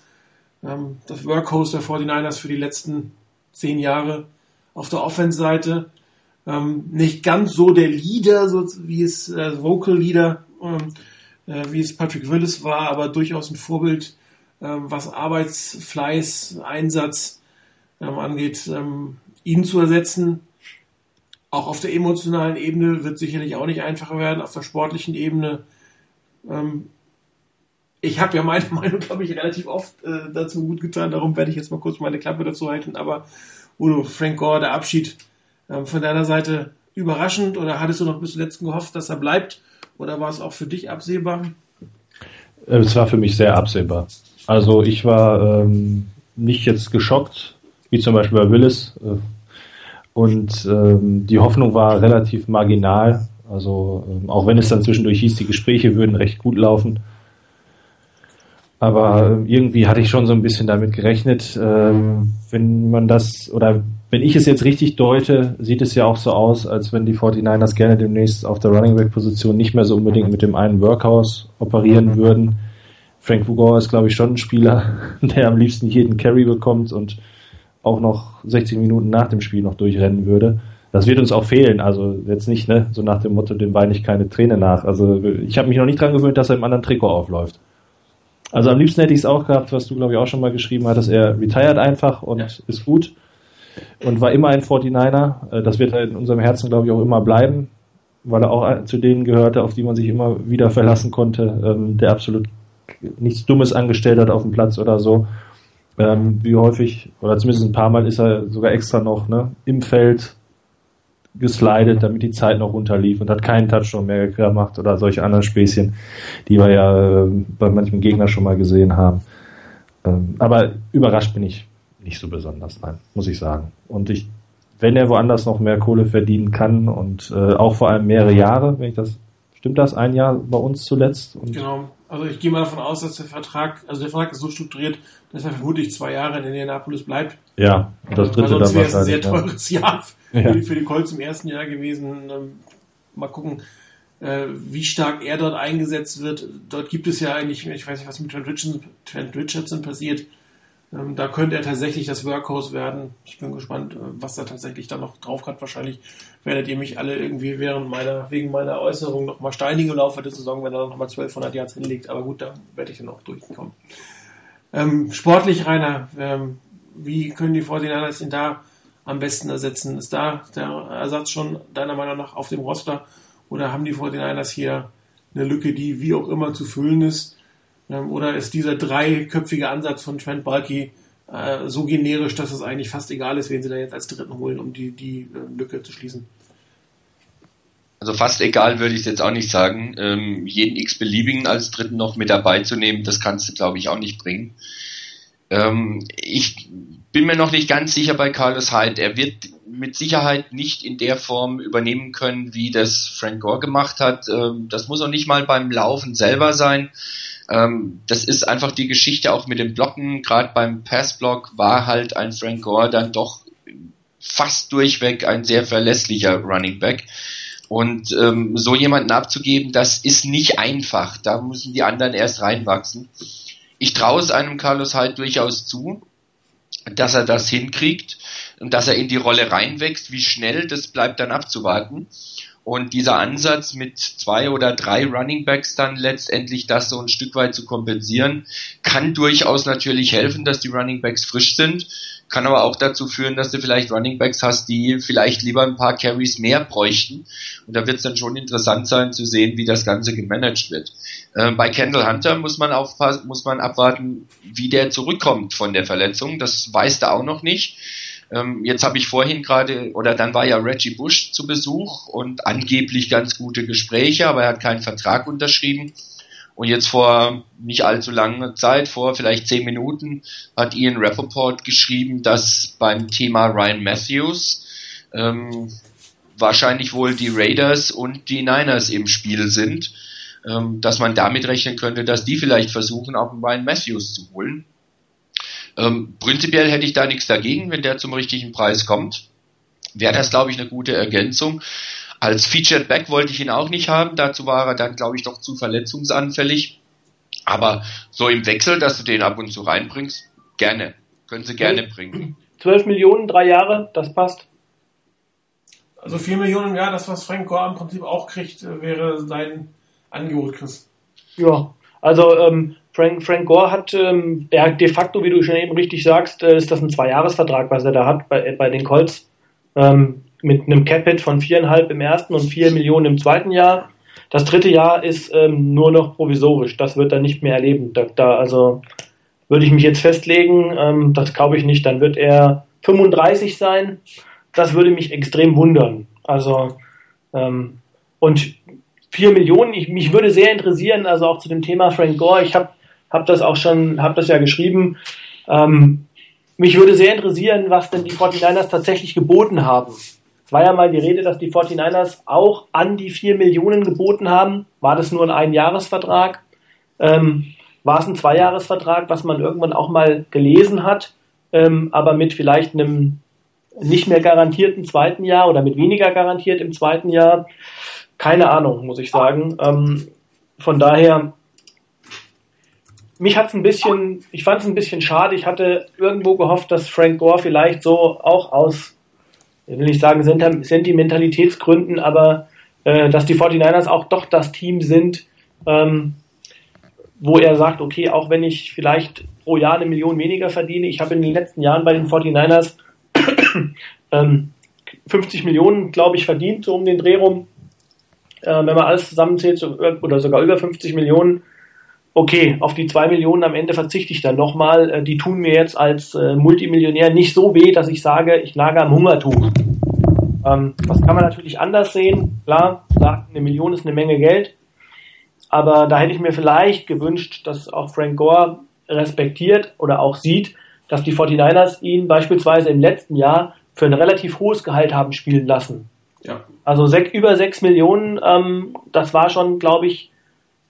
ähm, das Workhorse der 49ers für die letzten zehn Jahre auf der Offense-Seite. Ähm, nicht ganz so der Leader, so wie es äh, Vocal Leader, ähm, äh, wie es Patrick Willis war, aber durchaus ein Vorbild, ähm, was Arbeitsfleiß, Einsatz ähm, angeht, ähm, ihn zu ersetzen. Auch auf der emotionalen Ebene wird sicherlich auch nicht einfacher werden, auf der sportlichen Ebene. Ähm, ich habe ja meine Meinung, glaube ich, relativ oft äh, dazu gut getan, darum werde ich jetzt mal kurz meine Klappe dazu halten. Aber Udo, Frank Gore, der Abschied ähm, von deiner Seite überraschend oder hattest du noch bis zuletzt gehofft, dass er bleibt? Oder war es auch für dich absehbar? Äh, es war für mich sehr absehbar. Also ich war ähm, nicht jetzt geschockt, wie zum Beispiel bei Willis. Äh, und ähm, die Hoffnung war relativ marginal. Also ähm, auch wenn es dann zwischendurch hieß, die Gespräche würden recht gut laufen. Aber äh, irgendwie hatte ich schon so ein bisschen damit gerechnet, ähm, wenn man das oder wenn ich es jetzt richtig deute, sieht es ja auch so aus, als wenn die 49ers gerne demnächst auf der Running Back Position nicht mehr so unbedingt mit dem einen Workhouse operieren würden. Frank Vugor ist, glaube ich, schon ein Spieler, der am liebsten jeden Carry bekommt und auch noch 60 Minuten nach dem Spiel noch durchrennen würde. Das wird uns auch fehlen. Also jetzt nicht, ne, so nach dem Motto, dem weine ich keine Träne nach. Also ich habe mich noch nicht dran gewöhnt, dass er im anderen Trikot aufläuft. Also am liebsten hätte ich es auch gehabt, was du, glaube ich, auch schon mal geschrieben hattest. Er retired einfach und ja. ist gut und war immer ein 49er. Äh, das wird in unserem Herzen, glaube ich, auch immer bleiben, weil er auch zu denen gehörte, auf die man sich immer wieder verlassen konnte, ähm, der absolut nichts Dummes angestellt hat auf dem Platz oder so. Ähm, wie häufig, oder zumindest ein paar Mal ist er sogar extra noch ne, im Feld geslidet, damit die Zeit noch runterlief und hat keinen Touchdown mehr gemacht oder solche anderen Späßchen, die wir ja äh, bei manchem Gegner schon mal gesehen haben. Ähm, aber überrascht bin ich nicht so besonders, nein, muss ich sagen. Und ich, wenn er woanders noch mehr Kohle verdienen kann und äh, auch vor allem mehrere Jahre, wenn ich das, stimmt das, ein Jahr bei uns zuletzt? Und genau. Also ich gehe mal davon aus, dass der Vertrag, also der Vertrag ist so strukturiert, dass er vermutlich zwei Jahre in Indianapolis bleibt. Ja, das dritte wahrscheinlich. Das wäre ein sehr teures ja. Jahr für, ja. die, für die Colts im ersten Jahr gewesen. Ähm, mal gucken, äh, wie stark er dort eingesetzt wird. Dort gibt es ja eigentlich, ich weiß nicht, was mit Trent Richardson, Trent Richardson passiert. Ähm, da könnte er tatsächlich das Workhorse werden. Ich bin gespannt, äh, was da tatsächlich da noch drauf hat. Wahrscheinlich werdet ihr mich alle irgendwie während meiner, wegen meiner Äußerung noch mal steinigen im Laufe der Saison, wenn er noch mal 1200 Yards hinlegt. Aber gut, da werde ich dann auch durchkommen. Ähm, sportlich, Rainer, ähm, wie können die 49ers ihn da am besten ersetzen? Ist da der Ersatz schon deiner Meinung nach auf dem Roster? Oder haben die 49ers hier eine Lücke, die wie auch immer zu füllen ist? Ähm, oder ist dieser dreiköpfige Ansatz von Trent Balky äh, so generisch, dass es eigentlich fast egal ist, wen sie da jetzt als Dritten holen, um die, die äh, Lücke zu schließen? Also fast egal würde ich es jetzt auch nicht sagen. Ähm, jeden x-beliebigen als Dritten noch mit dabei zu nehmen, das kannst du, glaube ich, auch nicht bringen. Ähm, ich bin mir noch nicht ganz sicher bei Carlos Hyde. Er wird mit Sicherheit nicht in der Form übernehmen können, wie das Frank Gore gemacht hat. Ähm, das muss auch nicht mal beim Laufen selber sein. Ähm, das ist einfach die Geschichte auch mit dem Blocken. Gerade beim Passblock war halt ein Frank Gore dann doch fast durchweg ein sehr verlässlicher Running Back. Und ähm, so jemanden abzugeben, das ist nicht einfach. Da müssen die anderen erst reinwachsen. Ich traue es einem Carlos halt durchaus zu, dass er das hinkriegt und dass er in die Rolle reinwächst. Wie schnell, das bleibt dann abzuwarten. Und dieser Ansatz mit zwei oder drei Running Backs dann letztendlich das so ein Stück weit zu kompensieren, kann durchaus natürlich helfen, dass die Running Backs frisch sind, kann aber auch dazu führen, dass du vielleicht Running Backs hast, die vielleicht lieber ein paar Carries mehr bräuchten. Und da wird es dann schon interessant sein zu sehen, wie das Ganze gemanagt wird. Äh, bei Kendall Hunter muss man aufpassen, muss man abwarten, wie der zurückkommt von der Verletzung. Das weiß er auch noch nicht. Ähm, jetzt habe ich vorhin gerade, oder dann war ja Reggie Bush zu Besuch und angeblich ganz gute Gespräche, aber er hat keinen Vertrag unterschrieben. Und jetzt vor nicht allzu langer Zeit, vor vielleicht zehn Minuten, hat Ian Rappaport geschrieben, dass beim Thema Ryan Matthews ähm, wahrscheinlich wohl die Raiders und die Niners im Spiel sind, ähm, dass man damit rechnen könnte, dass die vielleicht versuchen, auch einen Ryan Matthews zu holen. Ähm, prinzipiell hätte ich da nichts dagegen, wenn der zum richtigen Preis kommt. wäre das, glaube ich, eine gute Ergänzung. Als Featured Back wollte ich ihn auch nicht haben, dazu war er dann, glaube ich, doch zu verletzungsanfällig. Aber so im Wechsel, dass du den ab und zu reinbringst, gerne. Können sie gerne bringen. 12 Millionen, drei Jahre, das passt. Also 4 Millionen im Jahr, das was Frank Gore im Prinzip auch kriegt, äh, wäre sein Angebot, Chris. Ja, also ähm, Frank, Frank Gore hat, ähm, der de facto, wie du schon eben richtig sagst, äh, ist das ein Zweijahresvertrag, was er da hat bei, bei den Colts. Ähm, mit einem Capit von viereinhalb im ersten und vier Millionen im zweiten Jahr. Das dritte Jahr ist ähm, nur noch provisorisch. Das wird er nicht mehr erleben. Da, da also würde ich mich jetzt festlegen, ähm, das glaube ich nicht. Dann wird er 35 sein. Das würde mich extrem wundern. Also ähm, und vier Millionen. Ich, mich würde sehr interessieren, also auch zu dem Thema Frank Gore. Ich habe hab das auch schon, habe das ja geschrieben. Ähm, mich würde sehr interessieren, was denn die 49ers tatsächlich geboten haben. Es war ja mal die Rede, dass die 49ers auch an die 4 Millionen geboten haben. War das nur ein Einjahresvertrag? Ähm, war es ein Zweijahresvertrag, was man irgendwann auch mal gelesen hat, ähm, aber mit vielleicht einem nicht mehr garantierten zweiten Jahr oder mit weniger garantiert im zweiten Jahr? Keine Ahnung, muss ich sagen. Ähm, von daher, mich hat es ein bisschen, ich fand es ein bisschen schade. Ich hatte irgendwo gehofft, dass Frank Gore vielleicht so auch aus ich will nicht sagen Sentimentalitätsgründen, aber äh, dass die 49ers auch doch das Team sind, ähm, wo er sagt, okay, auch wenn ich vielleicht pro Jahr eine Million weniger verdiene, ich habe in den letzten Jahren bei den 49ers ähm, 50 Millionen, glaube ich, verdient, so um den Dreh rum. Äh, wenn man alles zusammenzählt, so, oder sogar über 50 Millionen, okay, auf die zwei Millionen am Ende verzichte ich dann nochmal. Äh, die tun mir jetzt als äh, Multimillionär nicht so weh, dass ich sage, ich lage am Hungertuch. Ähm, das kann man natürlich anders sehen. Klar, sagt, eine Million ist eine Menge Geld. Aber da hätte ich mir vielleicht gewünscht, dass auch Frank Gore respektiert oder auch sieht, dass die 49ers ihn beispielsweise im letzten Jahr für ein relativ hohes Gehalt haben spielen lassen. Ja. Also sech, über sechs Millionen, ähm, das war schon, glaube ich,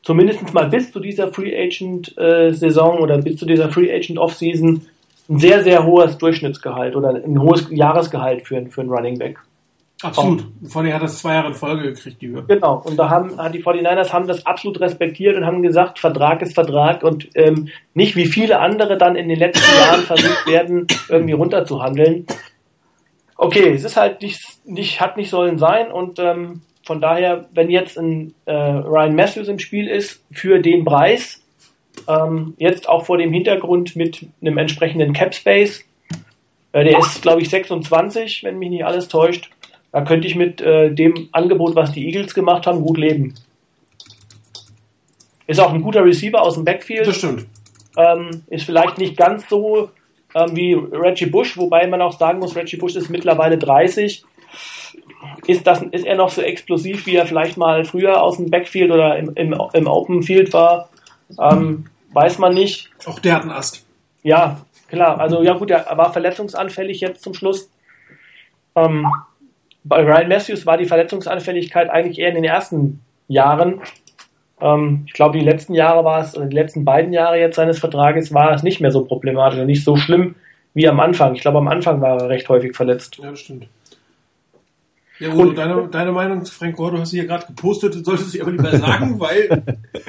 zumindest mal bis zu dieser Free Agent äh, Saison oder bis zu dieser Free Agent Offseason ein sehr, sehr hohes Durchschnittsgehalt oder ein hohes Jahresgehalt für, für einen Running Back. Absolut. Vor allem hat das zwei Jahre in Folge gekriegt, die Höhe. Genau. Und da haben die 49ers haben das absolut respektiert und haben gesagt, Vertrag ist Vertrag und ähm, nicht wie viele andere dann in den letzten Jahren versucht werden, irgendwie runterzuhandeln. Okay, es ist halt nicht, nicht hat nicht sollen sein und ähm, von daher, wenn jetzt ein äh, Ryan Matthews im Spiel ist für den Preis, ähm, jetzt auch vor dem Hintergrund mit einem entsprechenden Cap Space, äh, der ist, glaube ich, 26, wenn mich nicht alles täuscht. Da könnte ich mit äh, dem Angebot, was die Eagles gemacht haben, gut leben. Ist auch ein guter Receiver aus dem Backfield. Das stimmt. Ähm, ist vielleicht nicht ganz so ähm, wie Reggie Bush, wobei man auch sagen muss, Reggie Bush ist mittlerweile 30 ist, das, ist er noch so explosiv, wie er vielleicht mal früher aus dem Backfield oder im, im, im Open Field war? Ähm, weiß man nicht. Auch der hat einen Ast. Ja, klar. Also ja gut, er war verletzungsanfällig jetzt zum Schluss. Ähm, bei Ryan Matthews war die Verletzungsanfälligkeit eigentlich eher in den ersten Jahren. Ähm, ich glaube, die letzten Jahre war es, die letzten beiden Jahre jetzt seines Vertrages war es nicht mehr so problematisch, nicht so schlimm wie am Anfang. Ich glaube, am Anfang war er recht häufig verletzt. Ja, das stimmt. Ja, Udo, deine, deine Meinung zu Frank Gore, du hast sie hier gerade gepostet, solltest du sie aber lieber sagen, weil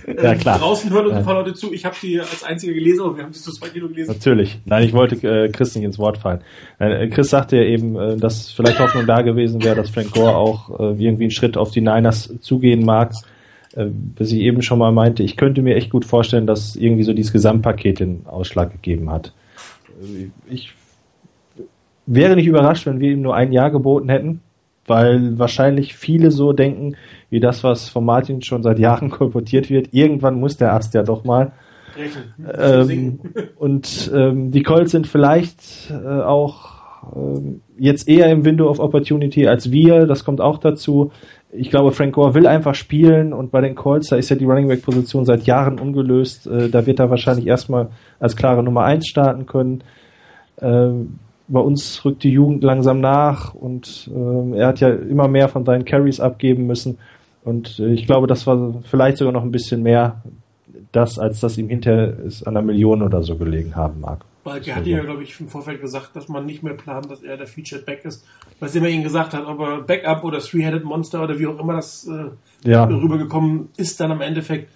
äh, ja, klar. draußen hören uns ein paar Leute zu. Ich habe sie als einziger gelesen, aber wir haben sie zu zweit gelesen. Natürlich. Nein, ich wollte äh, Chris nicht ins Wort fallen. Äh, Chris sagte ja eben, äh, dass vielleicht Hoffnung da gewesen wäre, dass Frank Gore auch äh, irgendwie einen Schritt auf die Niners zugehen mag. Äh, was ich eben schon mal meinte, ich könnte mir echt gut vorstellen, dass irgendwie so dieses Gesamtpaket den Ausschlag gegeben hat. Äh, ich wäre nicht überrascht, wenn wir ihm nur ein Jahr geboten hätten weil wahrscheinlich viele so denken, wie das, was von Martin schon seit Jahren kolportiert wird. Irgendwann muss der Ast ja doch mal. Ähm, und ähm, die Colts sind vielleicht äh, auch ähm, jetzt eher im Window of Opportunity als wir. Das kommt auch dazu. Ich glaube, Frank Gore will einfach spielen und bei den Colts, da ist ja die Running Back Position seit Jahren ungelöst. Äh, da wird er wahrscheinlich erstmal als klare Nummer eins starten können. Ähm, bei uns rückt die Jugend langsam nach und äh, er hat ja immer mehr von seinen Carries abgeben müssen. Und äh, ich glaube, das war vielleicht sogar noch ein bisschen mehr das, als das ihm hinterher ist an einer Million oder so gelegen haben mag. Weil er hat ja, glaube ich, im Vorfeld gesagt, dass man nicht mehr plant, dass er der Featured Back ist. Was immer ihn gesagt hat, ob er Backup oder Three-Headed Monster oder wie auch immer das äh, Ja. rübergekommen ist dann am Endeffekt.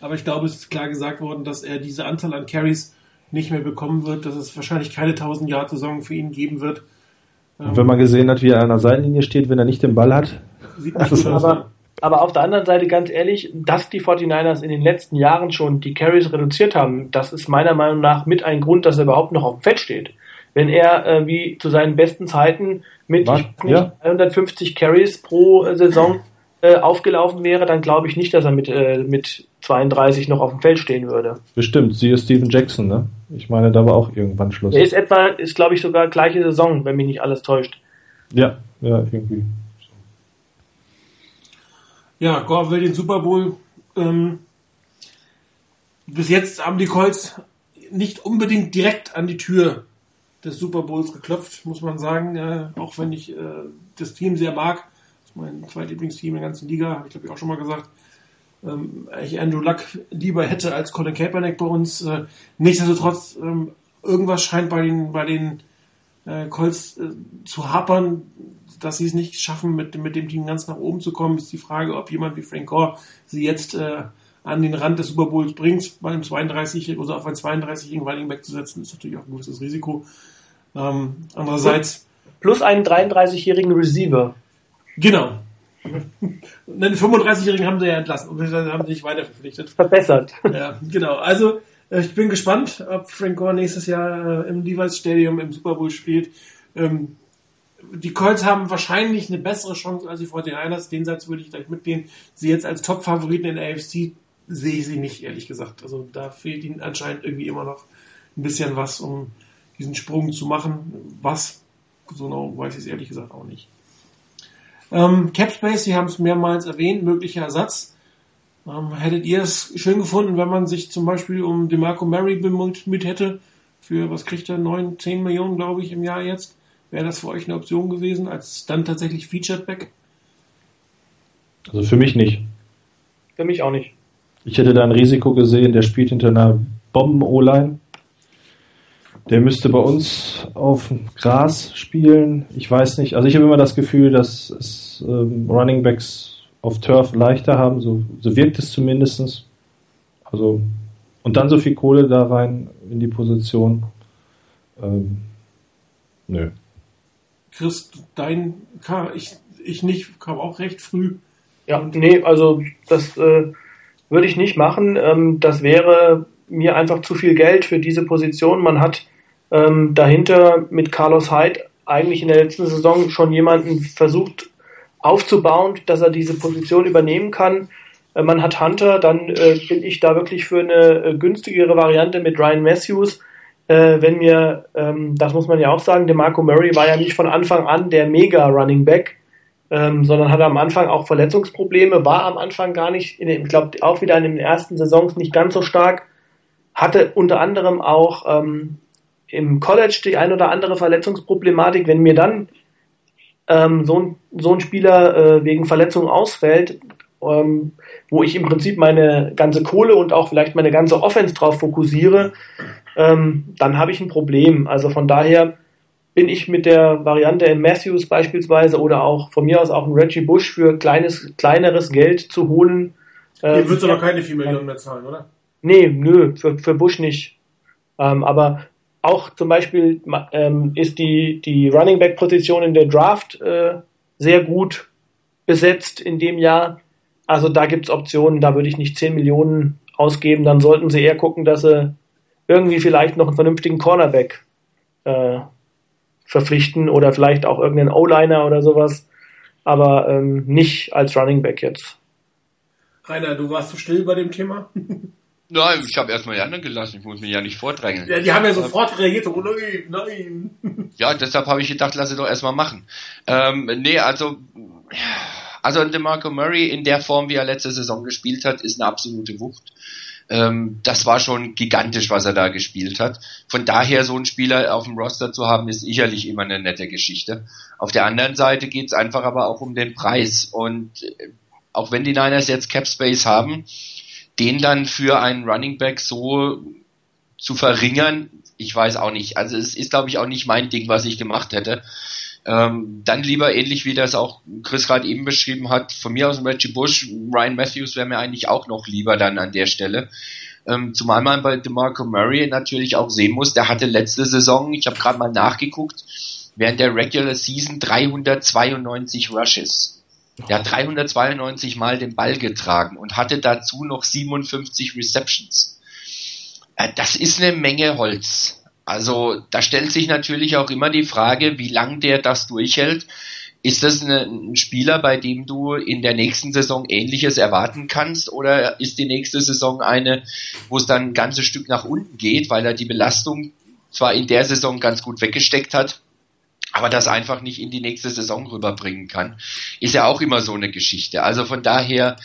Aber ich glaube, es ist klar gesagt worden, dass er diese Anzahl an Carries nicht mehr bekommen wird, dass es wahrscheinlich keine 1000 Jahr Saison für ihn geben wird. Und wenn man gesehen hat, wie er an der Seitenlinie steht, wenn er nicht den Ball hat, Sieht nicht aus. Aber, aber auf der anderen Seite ganz ehrlich, dass die 49ers in den letzten Jahren schon die Carries reduziert haben, das ist meiner Meinung nach mit ein Grund, dass er überhaupt noch auf dem Feld steht. Wenn er äh, wie zu seinen besten Zeiten mit Ja. 150 Carries pro äh, Saison aufgelaufen wäre, dann glaube ich nicht, dass er mit, äh, mit 32 noch auf dem Feld stehen würde. bestimmt, siehe Steven Jackson, ne? Ich meine, da war auch irgendwann Schluss. Er ist etwa, ist glaube ich sogar gleiche Saison, wenn mich nicht alles täuscht. Ja, ja, irgendwie. Ja, Gore will den Super Bowl. Ähm, bis jetzt haben die Colts nicht unbedingt direkt an die Tür des Super Bowls geklopft, muss man sagen. Äh, auch wenn ich äh, das Team sehr mag. Mein zweitlieblingsteam in der ganzen Liga, habe ich glaube ich auch schon mal gesagt. Ähm, ich Andrew Luck lieber hätte als Colin Kaepernick bei uns. Äh, nichtsdestotrotz, ähm, irgendwas scheint bei den, bei den äh, Colts äh, zu hapern, dass sie es nicht schaffen, mit, mit dem Team ganz nach oben zu kommen, ist die Frage, ob jemand wie Frank Gore sie jetzt äh, an den Rand des Super Bowls bringt, bei einem 32 oder auf einen 32-jährigen Running Back zu setzen, ist natürlich auch ein gewisses Risiko. Ähm, andererseits, Plus einen 33-jährigen Receiver. Genau. Den 35-jährigen haben sie ja entlassen und haben sie nicht weiter verpflichtet. Verbessert. Ja, genau. Also äh, ich bin gespannt, ob Frank Gore nächstes Jahr äh, im Levi's Stadium im Super Bowl spielt. Ähm, die Colts haben wahrscheinlich eine bessere Chance als die 49ers. Den Satz würde ich gleich mitgehen. Sie jetzt als Top-Favoriten in der AFC sehe ich sie nicht, ehrlich gesagt. Also da fehlt ihnen anscheinend irgendwie immer noch ein bisschen was, um diesen Sprung zu machen. Was? So genau weiß ich es ehrlich gesagt auch nicht. Ähm, Capspace, Sie haben es mehrmals erwähnt, möglicher Ersatz. Ähm, hättet ihr es schön gefunden, wenn man sich zum Beispiel um DeMarco Murray bemüht hätte? Für, was kriegt er? 9, 10 Millionen, glaube ich, im Jahr jetzt. Wäre das für euch eine Option gewesen, als dann tatsächlich Featured Back? Also für mich nicht. Für mich auch nicht. Ich hätte da ein Risiko gesehen, der spielt hinter einer Bomben-O-Line. Der müsste bei uns auf dem Gras spielen. Ich weiß nicht. Also ich habe immer das Gefühl, dass es ähm, Running Backs auf Turf leichter haben. So, so wirkt es zumindestens. Also und dann so viel Kohle da rein in die Position. Ähm, nö. Chris, dein, kam, ich, ich nicht, kam auch recht früh. Ja, nee, also das äh, würde ich nicht machen. Ähm, das wäre mir einfach zu viel Geld für diese Position. Man hat ähm, dahinter mit Carlos Hyde eigentlich in der letzten Saison schon jemanden versucht aufzubauen, dass er diese Position übernehmen kann. Äh, man hat Hunter, dann äh, bin ich da wirklich für eine äh, günstigere Variante mit Ryan Matthews. Äh, wenn mir, ähm, das muss man ja auch sagen, DeMarco Murray war ja nicht von Anfang an der Mega Running Back, ähm, sondern hatte am Anfang auch Verletzungsprobleme, war am Anfang gar nicht, in ich glaube auch wieder in den ersten Saisons nicht ganz so stark, hatte unter anderem auch ähm, im College die ein oder andere Verletzungsproblematik. Wenn mir dann ähm, so, ein, so ein Spieler äh, wegen Verletzung ausfällt, ähm, wo ich im Prinzip meine ganze Kohle und auch vielleicht meine ganze Offense drauf fokussiere, ähm, dann habe ich ein Problem. Also von daher bin ich mit der Variante in Matthews beispielsweise oder auch von mir aus auch ein Reggie Bush für kleines, kleineres Geld zu holen. Ihr Äh, würdet aber keine 4 Millionen mehr zahlen, oder? Nee, nö, für, für Bush nicht. Ähm, aber auch zum Beispiel ähm, ist die, die Running Back Position in der Draft äh, sehr gut besetzt in dem Jahr. Also da gibt's Optionen, da würde ich nicht 10 Millionen ausgeben, dann sollten sie eher gucken, dass sie irgendwie vielleicht noch einen vernünftigen Cornerback äh, verpflichten oder vielleicht auch irgendeinen O-Liner oder sowas, aber ähm, nicht als Running Back jetzt. Rainer, du warst so still bei dem Thema? Nein, ich habe erstmal die anderen gelassen, ich muss mich ja nicht vordrängeln. Ja, die haben ja sofort reagiert, so, nein, nein. Ja, deshalb habe ich gedacht, lass es doch erstmal machen. Ähm, nee, also, also DeMarco Murray in der Form, wie er letzte Saison gespielt hat, ist eine absolute Wucht. Ähm, das war schon gigantisch, was er da gespielt hat. Von daher so einen Spieler auf dem Roster zu haben, ist sicherlich immer eine nette Geschichte. Auf der anderen Seite geht's einfach aber auch um den Preis. Und äh, auch wenn die Niners jetzt Cap Space haben, den dann für einen Running Back so zu verringern, ich weiß auch nicht. Also es ist, glaube ich, auch nicht mein Ding, was ich gemacht hätte. Ähm, dann lieber ähnlich wie das auch Chris gerade eben beschrieben hat, von mir aus Reggie Bush, Ryan Matthews wäre mir eigentlich auch noch lieber dann an der Stelle. Ähm, zumal man bei DeMarco Murray natürlich auch sehen muss, der hatte letzte Saison, ich habe gerade mal nachgeguckt, während der Regular Season 392 Rushes. Der hat 392 Mal den Ball getragen und hatte dazu noch 57 Receptions. Äh, das ist eine Menge Holz. Also da stellt sich natürlich auch immer die Frage, wie lang der das durchhält. Ist das ein Spieler, bei dem du in der nächsten Saison Ähnliches erwarten kannst, oder ist die nächste Saison eine, wo es dann ein ganzes Stück nach unten geht, weil er die Belastung zwar in der Saison ganz gut weggesteckt hat, aber das einfach nicht in die nächste Saison rüberbringen kann, ist ja auch immer so eine Geschichte. Also von daher,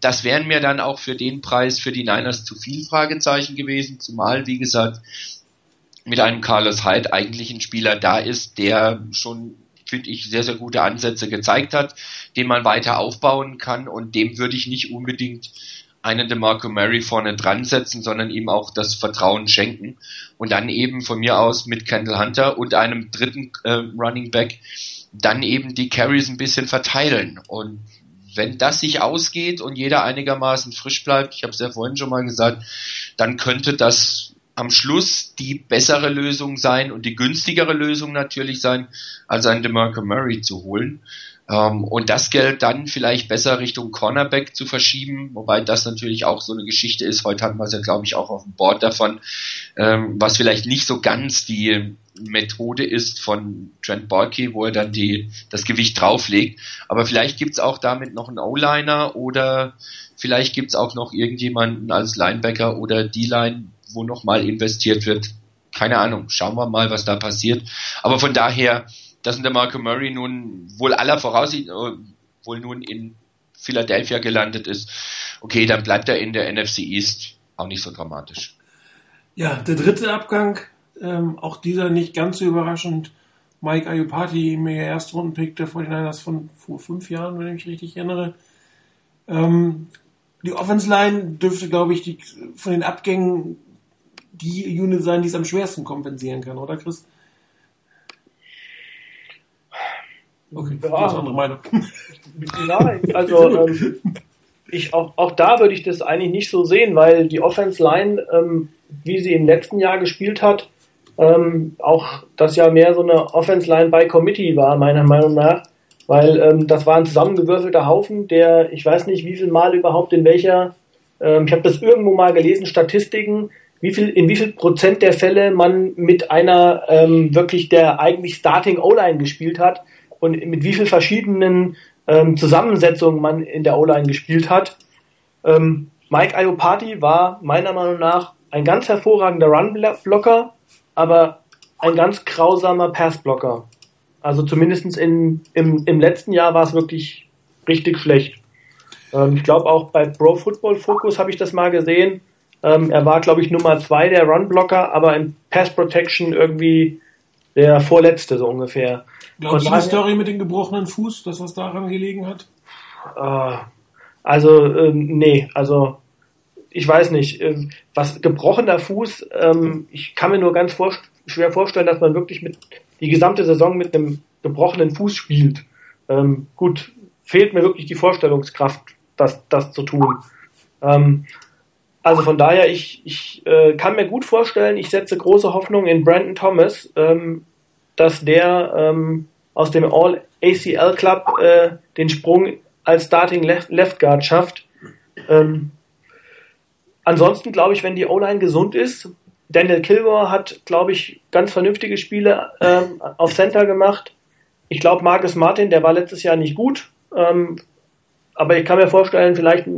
das wären mir dann auch für den Preis für die Niners zu viel Fragezeichen gewesen, zumal, wie gesagt, mit einem Carlos Hyde eigentlich ein Spieler da ist, der schon finde ich, sehr, sehr gute Ansätze gezeigt hat, den man weiter aufbauen kann und dem würde ich nicht unbedingt einen DeMarco Murray vorne dran setzen, sondern ihm auch das Vertrauen schenken und dann eben von mir aus mit Kendall Hunter und einem dritten äh, Running Back dann eben die Carries ein bisschen verteilen und wenn das sich ausgeht und jeder einigermaßen frisch bleibt, ich habe es ja vorhin schon mal gesagt, dann könnte das am Schluss die bessere Lösung sein und die günstigere Lösung natürlich sein, als einen DeMarco Murray zu holen. Ähm, und das Geld dann vielleicht besser Richtung Cornerback zu verschieben, wobei das natürlich auch so eine Geschichte ist. Heute hatten wir es ja, glaube ich, auch auf dem Board davon, ähm, was vielleicht nicht so ganz die Methode ist von Trent Borky, wo er dann die, das Gewicht drauflegt. Aber vielleicht gibt's auch damit noch einen O-Liner oder vielleicht gibt's auch noch irgendjemanden als Linebacker oder D-Line, wo nochmal investiert wird. Keine Ahnung. Schauen wir mal, was da passiert. Aber von daher, dass der Marco Murray nun wohl aller Voraussicht, äh, wohl nun in Philadelphia gelandet ist, okay, dann bleibt er in der NFC East auch nicht so dramatisch. Ja, der dritte Abgang, ähm, auch dieser nicht ganz so überraschend. Mike Ayupati, mega Erstrundenpick der 49ers von vor fünf Jahren, wenn ich mich richtig erinnere. Ähm, die Offense Line dürfte, glaube ich, die, von den Abgängen die Unit sein, die es am schwersten kompensieren kann, oder Chris? Okay, ja. das andere Meinung. Nein, also ähm, ich auch, auch da würde ich das eigentlich nicht so sehen, weil die Offense Line, ähm, wie sie im letzten Jahr gespielt hat, ähm, auch das ja mehr so eine Offense Line by Committee war, meiner Meinung nach, weil ähm, das war ein zusammengewürfelter Haufen, der ich weiß nicht, wie viel Mal überhaupt in welcher, ähm, ich habe das irgendwo mal gelesen, Statistiken, wie viel, in wie viel Prozent der Fälle man mit einer ähm, wirklich der eigentlich Starting O-Line gespielt hat und mit wie viel verschiedenen ähm, Zusammensetzungen man in der O-Line gespielt hat. Ähm, Mike Iopati war meiner Meinung nach ein ganz hervorragender Run-Blocker, aber ein ganz grausamer Pass-Blocker. Also zumindest in, im, im letzten Jahr war es wirklich richtig schlecht. Ähm, ich glaube auch bei Pro Football Focus habe ich das mal gesehen. Ähm, er war, glaube ich, Nummer zwei der Run-Blocker, aber in Pass Protection irgendwie der vorletzte so ungefähr. Glaubst du die Story mit dem gebrochenen Fuß, dass das daran gelegen hat? Äh, also, ähm, nee, also ich weiß nicht. Ähm, was gebrochener Fuß, ähm, ich kann mir nur ganz vor, schwer vorstellen, dass man wirklich mit die gesamte Saison mit einem gebrochenen Fuß spielt. Ähm, gut, fehlt mir wirklich die Vorstellungskraft, das, das zu tun. Ähm, also von daher, ich, ich äh, kann mir gut vorstellen, ich setze große Hoffnung in Brandon Thomas, ähm, dass der ähm, aus dem All-ACL Club äh, den Sprung als Starting Left, Left Guard schafft. Ähm, ansonsten glaube ich, wenn die O-Line gesund ist, Daniel Kilgore hat, glaube ich, ganz vernünftige Spiele ähm, auf Center gemacht. Ich glaube, Marcus Martin, der war letztes Jahr nicht gut. Ähm, aber ich kann mir vorstellen, vielleicht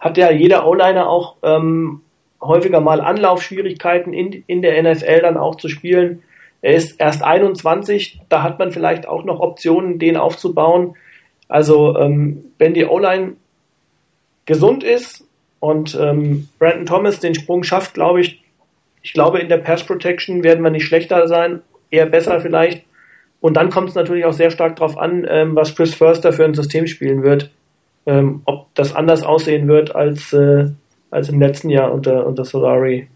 hat ja jeder O-Liner auch ähm, häufiger mal Anlaufschwierigkeiten in, in der NFL dann auch zu spielen. Er ist erst 21, da hat man vielleicht auch noch Optionen, den aufzubauen. Also ähm, wenn die O-Line gesund ist und ähm, Brandon Thomas den Sprung schafft, glaube ich, ich glaube in der Pass Protection werden wir nicht schlechter sein, eher besser vielleicht. Und dann kommt es natürlich auch sehr stark darauf an, ähm, was Chris Förster für ein System spielen wird ähm, ob das anders aussehen wird als, äh, als im letzten Jahr unter, unter Solari.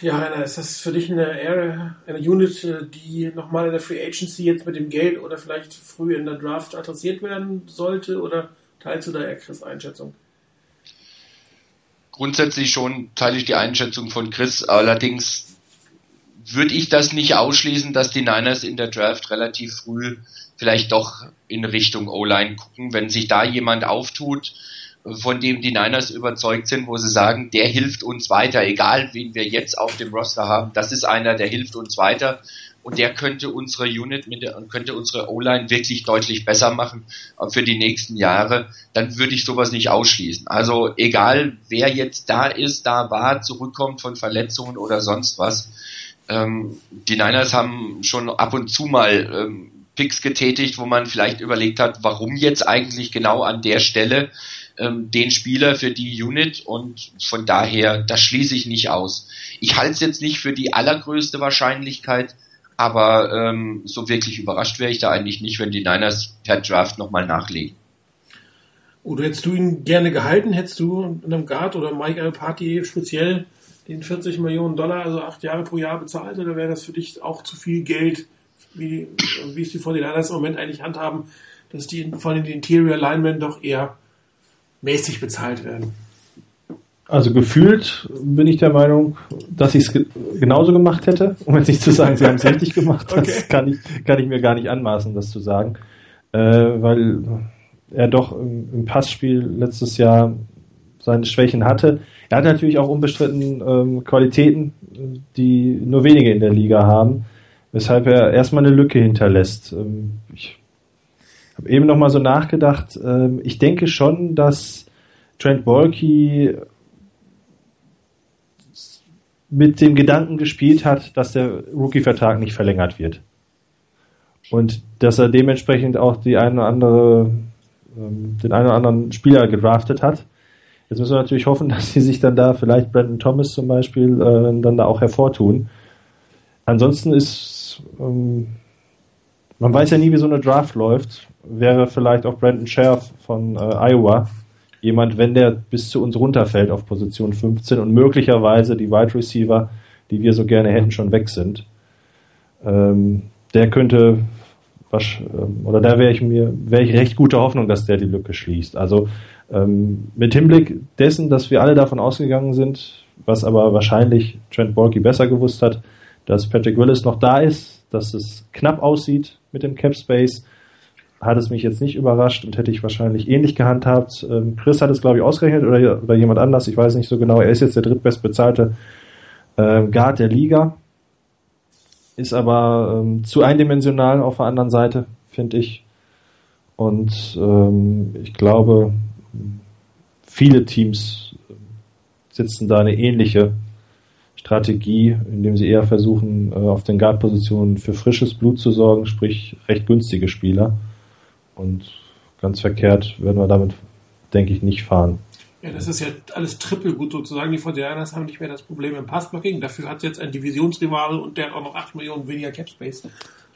Ja, Rainer, ist das für dich eine, Area, eine Unit, die nochmal in der Free Agency jetzt mit dem Geld oder vielleicht früh in der Draft adressiert werden sollte? Oder teilst du da eher Chris Einschätzung? Grundsätzlich schon teile ich die Einschätzung von Chris, allerdings würde ich das nicht ausschließen, dass die Niners in der Draft relativ früh vielleicht doch in Richtung O-Line gucken, wenn sich da jemand auftut, von dem die Niners überzeugt sind, wo sie sagen, der hilft uns weiter, egal wen wir jetzt auf dem Roster haben, das ist einer, der hilft uns weiter und der könnte unsere Unit mit der, könnte unsere O-Line wirklich deutlich besser machen für die nächsten Jahre, dann würde ich sowas nicht ausschließen. Also egal wer jetzt da ist, da war, zurückkommt von Verletzungen oder sonst was. Ähm, die Niners haben schon ab und zu mal ähm, Picks getätigt, wo man vielleicht überlegt hat, warum jetzt eigentlich genau an der Stelle ähm, den Spieler für die Unit und von daher, das schließe ich nicht aus. Ich halte es jetzt nicht für die allergrößte Wahrscheinlichkeit, aber ähm, so wirklich überrascht wäre ich da eigentlich nicht, wenn die Niners per Draft nochmal nachlegen. Oder hättest du ihn gerne gehalten? Hättest du einem Guard oder Mike Alpati speziell den 40 Millionen Dollar, also acht Jahre pro Jahr bezahlt? Oder wäre das für dich auch zu viel Geld, wie, wie es die 49ers im Moment eigentlich handhaben, dass die von den Interior Linemen doch eher mäßig bezahlt werden. Also gefühlt bin ich der Meinung, dass ich es ge genauso gemacht hätte, um jetzt nicht zu sagen, sie haben es richtig gemacht. Das okay. kann, ich, kann ich mir gar nicht anmaßen, das zu sagen. Äh, weil er doch im, im, Passspiel letztes Jahr seine Schwächen hatte. Er hat natürlich auch unbestritten ähm, Qualitäten, die nur wenige in der Liga haben, weshalb er erstmal eine Lücke hinterlässt. Ähm, ich habe eben noch mal so nachgedacht. Ähm, ich denke schon, dass Trent Bolke mit dem Gedanken gespielt hat, dass der Rookie-Vertrag nicht verlängert wird. Und dass er dementsprechend auch die eine oder andere, ähm, den einen oder anderen Spieler gedraftet hat. Jetzt müssen wir natürlich hoffen, dass sie sich dann da vielleicht Brandon Thomas zum Beispiel äh, dann da auch hervortun. Ansonsten ist, ähm, man weiß ja nie, wie so eine Draft läuft wäre vielleicht auch Brandon Sheriff von äh, Iowa jemand, wenn der bis zu uns runterfällt auf Position 15 und möglicherweise die Wide Receiver, die wir so gerne hätten, schon weg sind. Ähm, der könnte ähm, oder da wäre ich mir wäre ich recht guter Hoffnung, dass der die Lücke schließt. Also ähm, mit Hinblick dessen, dass wir alle davon ausgegangen sind, was aber wahrscheinlich Trent Borky besser gewusst hat, dass Patrick Willis noch da ist, dass es knapp aussieht mit dem Cap Space hat es mich jetzt nicht überrascht und hätte ich wahrscheinlich ähnlich gehandhabt. Ähm, Chris hat es, glaube ich, ausgerechnet oder, oder jemand anders, ich weiß nicht so genau. Er ist jetzt der drittbestbezahlte äh, Guard der Liga, ist aber ähm, zu eindimensional auf der anderen Seite, finde ich. Und ähm, ich glaube, viele Teams sitzen da eine ähnliche Strategie, indem sie eher versuchen, äh, auf den Guard-Positionen für frisches Blut zu sorgen, sprich recht günstige Spieler. Und ganz verkehrt werden wir damit, denke ich, nicht fahren. Ja, das ist ja alles triple gut sozusagen. Die Fortinanders haben nicht mehr das Problem im Passblocking. Dafür hat jetzt ein Divisionsrivale und der hat auch noch 8 Millionen weniger Cap Space.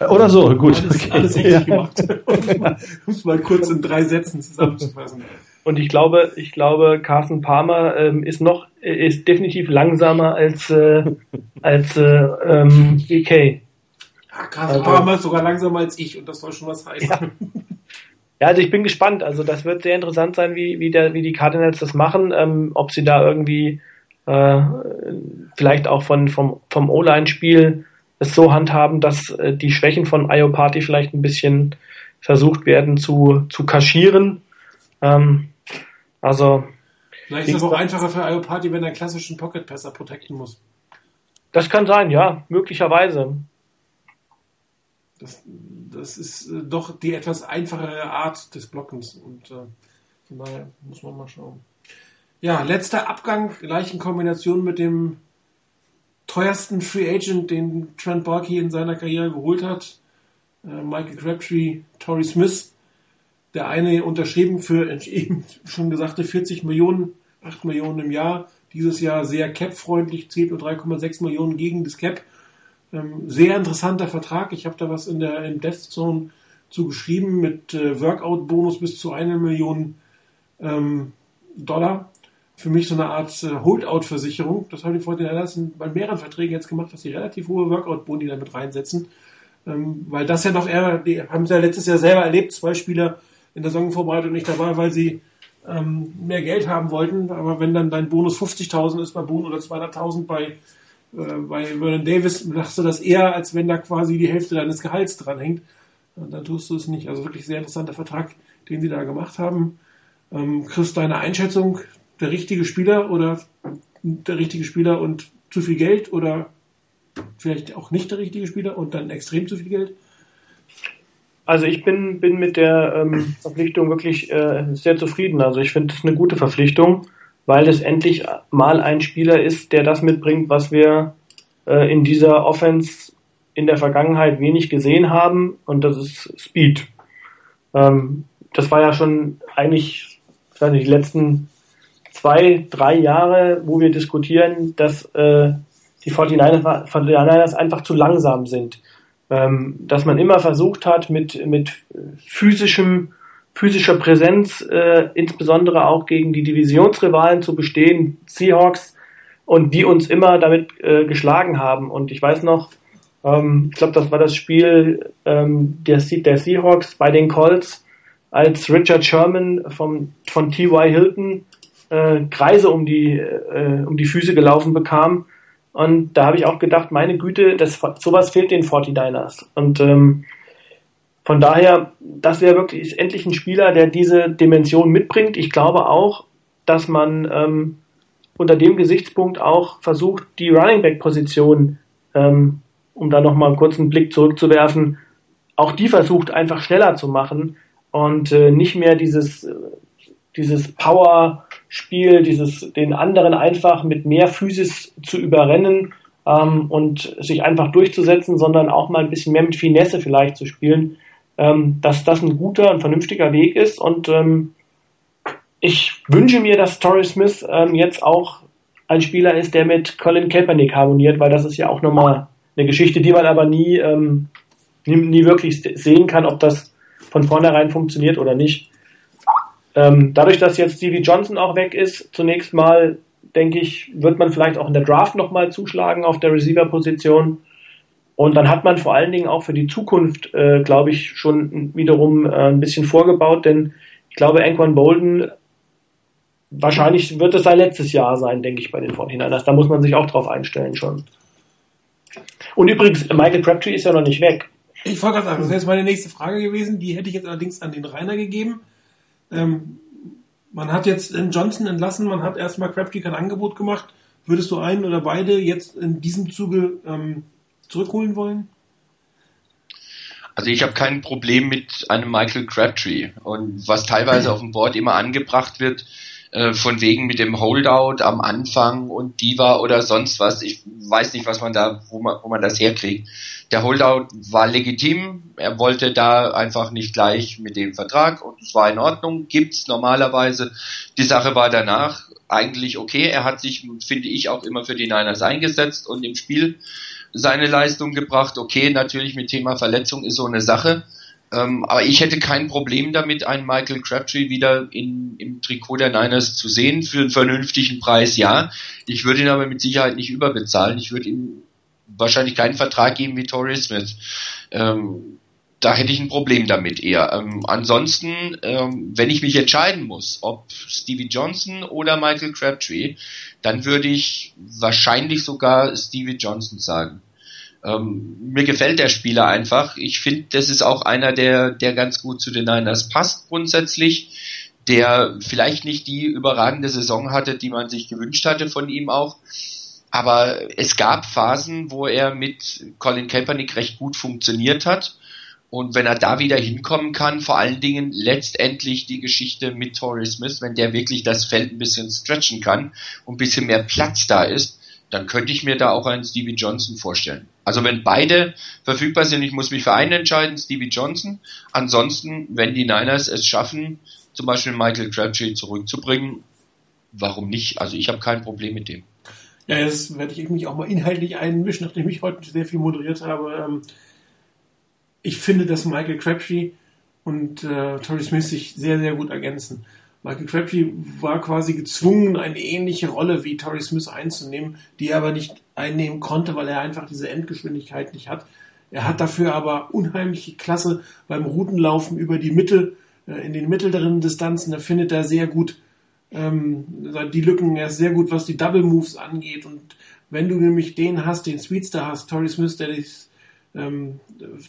Oder so, gut. Alles, okay. alles richtig ja. gemacht. um es mal kurz in drei Sätzen zusammenzufassen. Und ich glaube, ich glaube, Carsten Palmer ähm, ist noch, ist definitiv langsamer als, äh, als äh, ähm, EK. Ja, Carsten also, Palmer ist sogar langsamer als ich und das soll schon was heißen. Ja. Ja, also ich bin gespannt. Also das wird sehr interessant sein, wie, wie, der, wie die Cardinals das machen, ähm, ob sie da irgendwie äh, vielleicht auch von, vom, vom O-Line-Spiel es so handhaben, dass äh, die Schwächen von IO Party vielleicht ein bisschen versucht werden zu, zu kaschieren. Ähm, also Vielleicht ist es auch einfacher für IO Party, wenn er klassischen Pocket Passer protecten muss. Das kann sein, ja, möglicherweise. Das, das ist äh, doch die etwas einfachere Art des Blockens und äh, von daher muss man mal schauen. Ja, letzter Abgang, gleich in Kombination mit dem teuersten Free Agent, den Trent Barkey in seiner Karriere geholt hat, äh, Michael Crabtree, Torrey Smith. Der eine unterschrieben für eben schon gesagte 40 Millionen, 8 Millionen im Jahr. Dieses Jahr sehr cap-freundlich, zählt nur 3,6 Millionen gegen das Cap. Ähm, sehr interessanter Vertrag. Ich habe da was in der in Death Zone zu geschrieben mit äh, Workout-Bonus bis zu einer Million ähm, Dollar für mich so eine Art äh, Holdout-Versicherung. Das haben die 49ers bei mehreren Verträgen jetzt gemacht, dass sie relativ hohe Workout-Boni damit reinsetzen. Ähm, weil das ja noch eher, die haben sie ja letztes Jahr selber erlebt, zwei Spieler in der Saisonvorbereitung nicht dabei, weil sie ähm, mehr Geld haben wollten. Aber wenn dann dein Bonus 50.000 ist bei Boone oder 200.000 bei, bei Vernon Davis, machst du das eher, als wenn da quasi die Hälfte deines Gehalts dran hängt. Und dann tust du es nicht. Also wirklich sehr interessanter Vertrag, den sie da gemacht haben. Ähm, Chris, deine Einschätzung, der richtige Spieler oder der richtige Spieler und zu viel Geld oder vielleicht auch nicht der richtige Spieler und dann extrem zu viel Geld? Also ich bin, bin mit der ähm, Verpflichtung wirklich äh, sehr zufrieden. Also ich finde es eine gute Verpflichtung, weil es endlich mal ein Spieler ist, der das mitbringt, was wir äh, in dieser Offense in der Vergangenheit wenig gesehen haben und das ist Speed. Ähm, das war ja schon eigentlich, ich weiß nicht, die letzten zwei, drei Jahre, wo wir diskutieren, dass äh, die 49ers, 49ers einfach zu langsam sind. Ähm, dass man immer versucht hat, mit, mit physischem, physischer Präsenz, äh, insbesondere auch gegen die Divisionsrivalen zu bestehen, Seahawks, und die uns immer damit äh, geschlagen haben. Und ich weiß noch, ähm, ich glaube, das war das Spiel ähm, der, der Seahawks bei den Colts, als Richard Sherman vom, von T.Y. Hilton äh, Kreise um die, äh, um die Füße gelaufen bekam und da habe ich auch gedacht, meine Güte, das, sowas fehlt den 49ers. Und ähm, von daher, das wäre wirklich endlich ein Spieler, der diese Dimension mitbringt. Ich glaube auch, dass man ähm, unter dem Gesichtspunkt auch versucht, die Running Back Position, ähm, um da nochmal einen kurzen Blick zurückzuwerfen, auch die versucht einfach schneller zu machen und äh, nicht mehr dieses, äh, dieses Power Spiel, dieses, den anderen einfach mit mehr Physis zu überrennen ähm, und sich einfach durchzusetzen, sondern auch mal ein bisschen mehr mit Finesse vielleicht zu spielen, ähm, dass das ein guter und vernünftiger Weg ist. Und ähm, ich wünsche mir, dass Torrey Smith ähm, jetzt auch ein Spieler ist, der mit Colin Kaepernick harmoniert, weil das ist ja auch nochmal eine Geschichte, die man aber nie, ähm, nie, nie wirklich sehen kann, ob das von vornherein funktioniert oder nicht. Ähm, dadurch, dass jetzt Stevie Johnson auch weg ist, zunächst mal, denke ich, wird man vielleicht auch in der Draft nochmal zuschlagen auf der Receiver-Position. Und dann hat man vor allen Dingen auch für die Zukunft, äh, glaube ich, schon wiederum äh, ein bisschen vorgebaut, denn ich glaube, Anquan Bolden, wahrscheinlich wird es sein letztes Jahr sein, denke ich, bei den 49ers. Da muss man sich auch drauf einstellen schon. Und übrigens, Michael Crabtree ist ja noch nicht weg. Ich wollte gerade sagen, das wäre jetzt meine nächste Frage gewesen. Die hätte ich jetzt allerdings an den Rainer gegeben. Ähm, man hat jetzt Johnson entlassen, man hat erstmal Crabtree kein Angebot gemacht. Würdest du einen oder beide jetzt in diesem Zuge ähm, zurückholen wollen? Also ich habe kein Problem mit einem Michael Crabtree. Und was teilweise auf dem Board immer angebracht wird, äh, von wegen mit dem Holdout am Anfang und Diva oder sonst was. Ich weiß nicht, was man da, wo man, wo man das herkriegt. Der Holdout war legitim. Er wollte da einfach nicht gleich mit dem Vertrag und es war in Ordnung. Gibt's normalerweise. Die Sache war danach eigentlich okay. Er hat sich, finde ich, auch immer für die Niners eingesetzt und im Spiel seine Leistung gebracht. Okay, natürlich mit Thema Verletzung ist so eine Sache. Ähm, aber ich hätte kein Problem damit, einen Michael Crabtree wieder in, im Trikot der Niners zu sehen für einen vernünftigen Preis. Ja, ich würde ihn aber mit Sicherheit nicht überbezahlen. Ich würde ihm wahrscheinlich keinen Vertrag geben wie Torrey Smith. Ähm, da hätte ich ein Problem damit eher. Ähm, ansonsten, ähm, wenn ich mich entscheiden muss, ob Stevie Johnson oder Michael Crabtree, dann würde ich wahrscheinlich sogar Stevie Johnson sagen. Ähm, mir gefällt der Spieler einfach. Ich finde, das ist auch einer, der, der ganz gut zu den Niners passt grundsätzlich, der vielleicht nicht die überragende Saison hatte, die man sich gewünscht hatte von ihm auch. Aber es gab Phasen, wo er mit Colin Kaepernick recht gut funktioniert hat. Und wenn er da wieder hinkommen kann, vor allen Dingen letztendlich die Geschichte mit Torrey Smith, wenn der wirklich das Feld ein bisschen stretchen kann und ein bisschen mehr Platz da ist, dann könnte ich mir da auch einen Stevie Johnson vorstellen. Also wenn beide verfügbar sind, ich muss mich für einen entscheiden, Stevie Johnson. Ansonsten, wenn die Niners es schaffen, zum Beispiel Michael Crabtree zurückzubringen, warum nicht? Also ich habe kein Problem mit dem. Ja, jetzt werde ich mich auch mal inhaltlich einmischen, nachdem ich heute sehr viel moderiert habe. Ich finde, dass Michael Crabtree und äh, Torrey Smith sich sehr, sehr gut ergänzen. Michael Crabtree war quasi gezwungen, eine ähnliche Rolle wie Torrey Smith einzunehmen, die er aber nicht einnehmen konnte, weil er einfach diese Endgeschwindigkeit nicht hat. Er hat dafür aber unheimliche Klasse beim Routenlaufen über die Mitte, äh, in den mittleren Distanzen. Da findet er sehr gut ähm, die Lücken. Er ist sehr gut, was die Double Moves angeht. Und wenn du nämlich den hast, den Speedster hast, Torrey Smith, der das, ähm,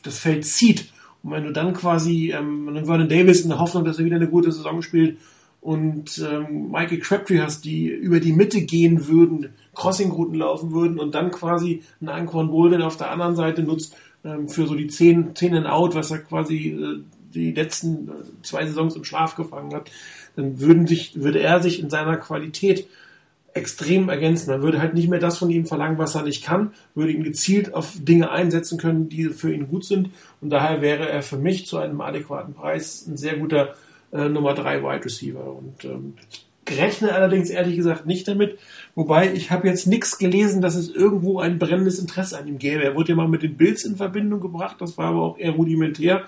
das Feld zieht, und wenn du dann quasi ähm, Vernon Davis in der Hoffnung, dass er wieder eine gute Saison spielt, und ähm, Michael Crabtree hast, die über die Mitte gehen würden, Crossing-Routen laufen würden und dann quasi einen Anquan Bolden auf der anderen Seite nutzt ähm, für so die 10, 10 and out, was er quasi äh, die letzten äh, zwei Saisons im Schlaf gefangen hat, dann würden sich, würde er sich in seiner Qualität extrem ergänzen. Man würde halt nicht mehr das von ihm verlangen, was er nicht kann, würde ihn gezielt auf Dinge einsetzen können, die für ihn gut sind. Und daher wäre er für mich zu einem adäquaten Preis ein sehr guter äh, Nummer 3 Wide Receiver. Und ähm, ich rechne allerdings ehrlich gesagt nicht damit. Wobei ich habe jetzt nichts gelesen, dass es irgendwo ein brennendes Interesse an ihm gäbe. Er wurde ja mal mit den Bills in Verbindung gebracht, das war aber auch eher rudimentär.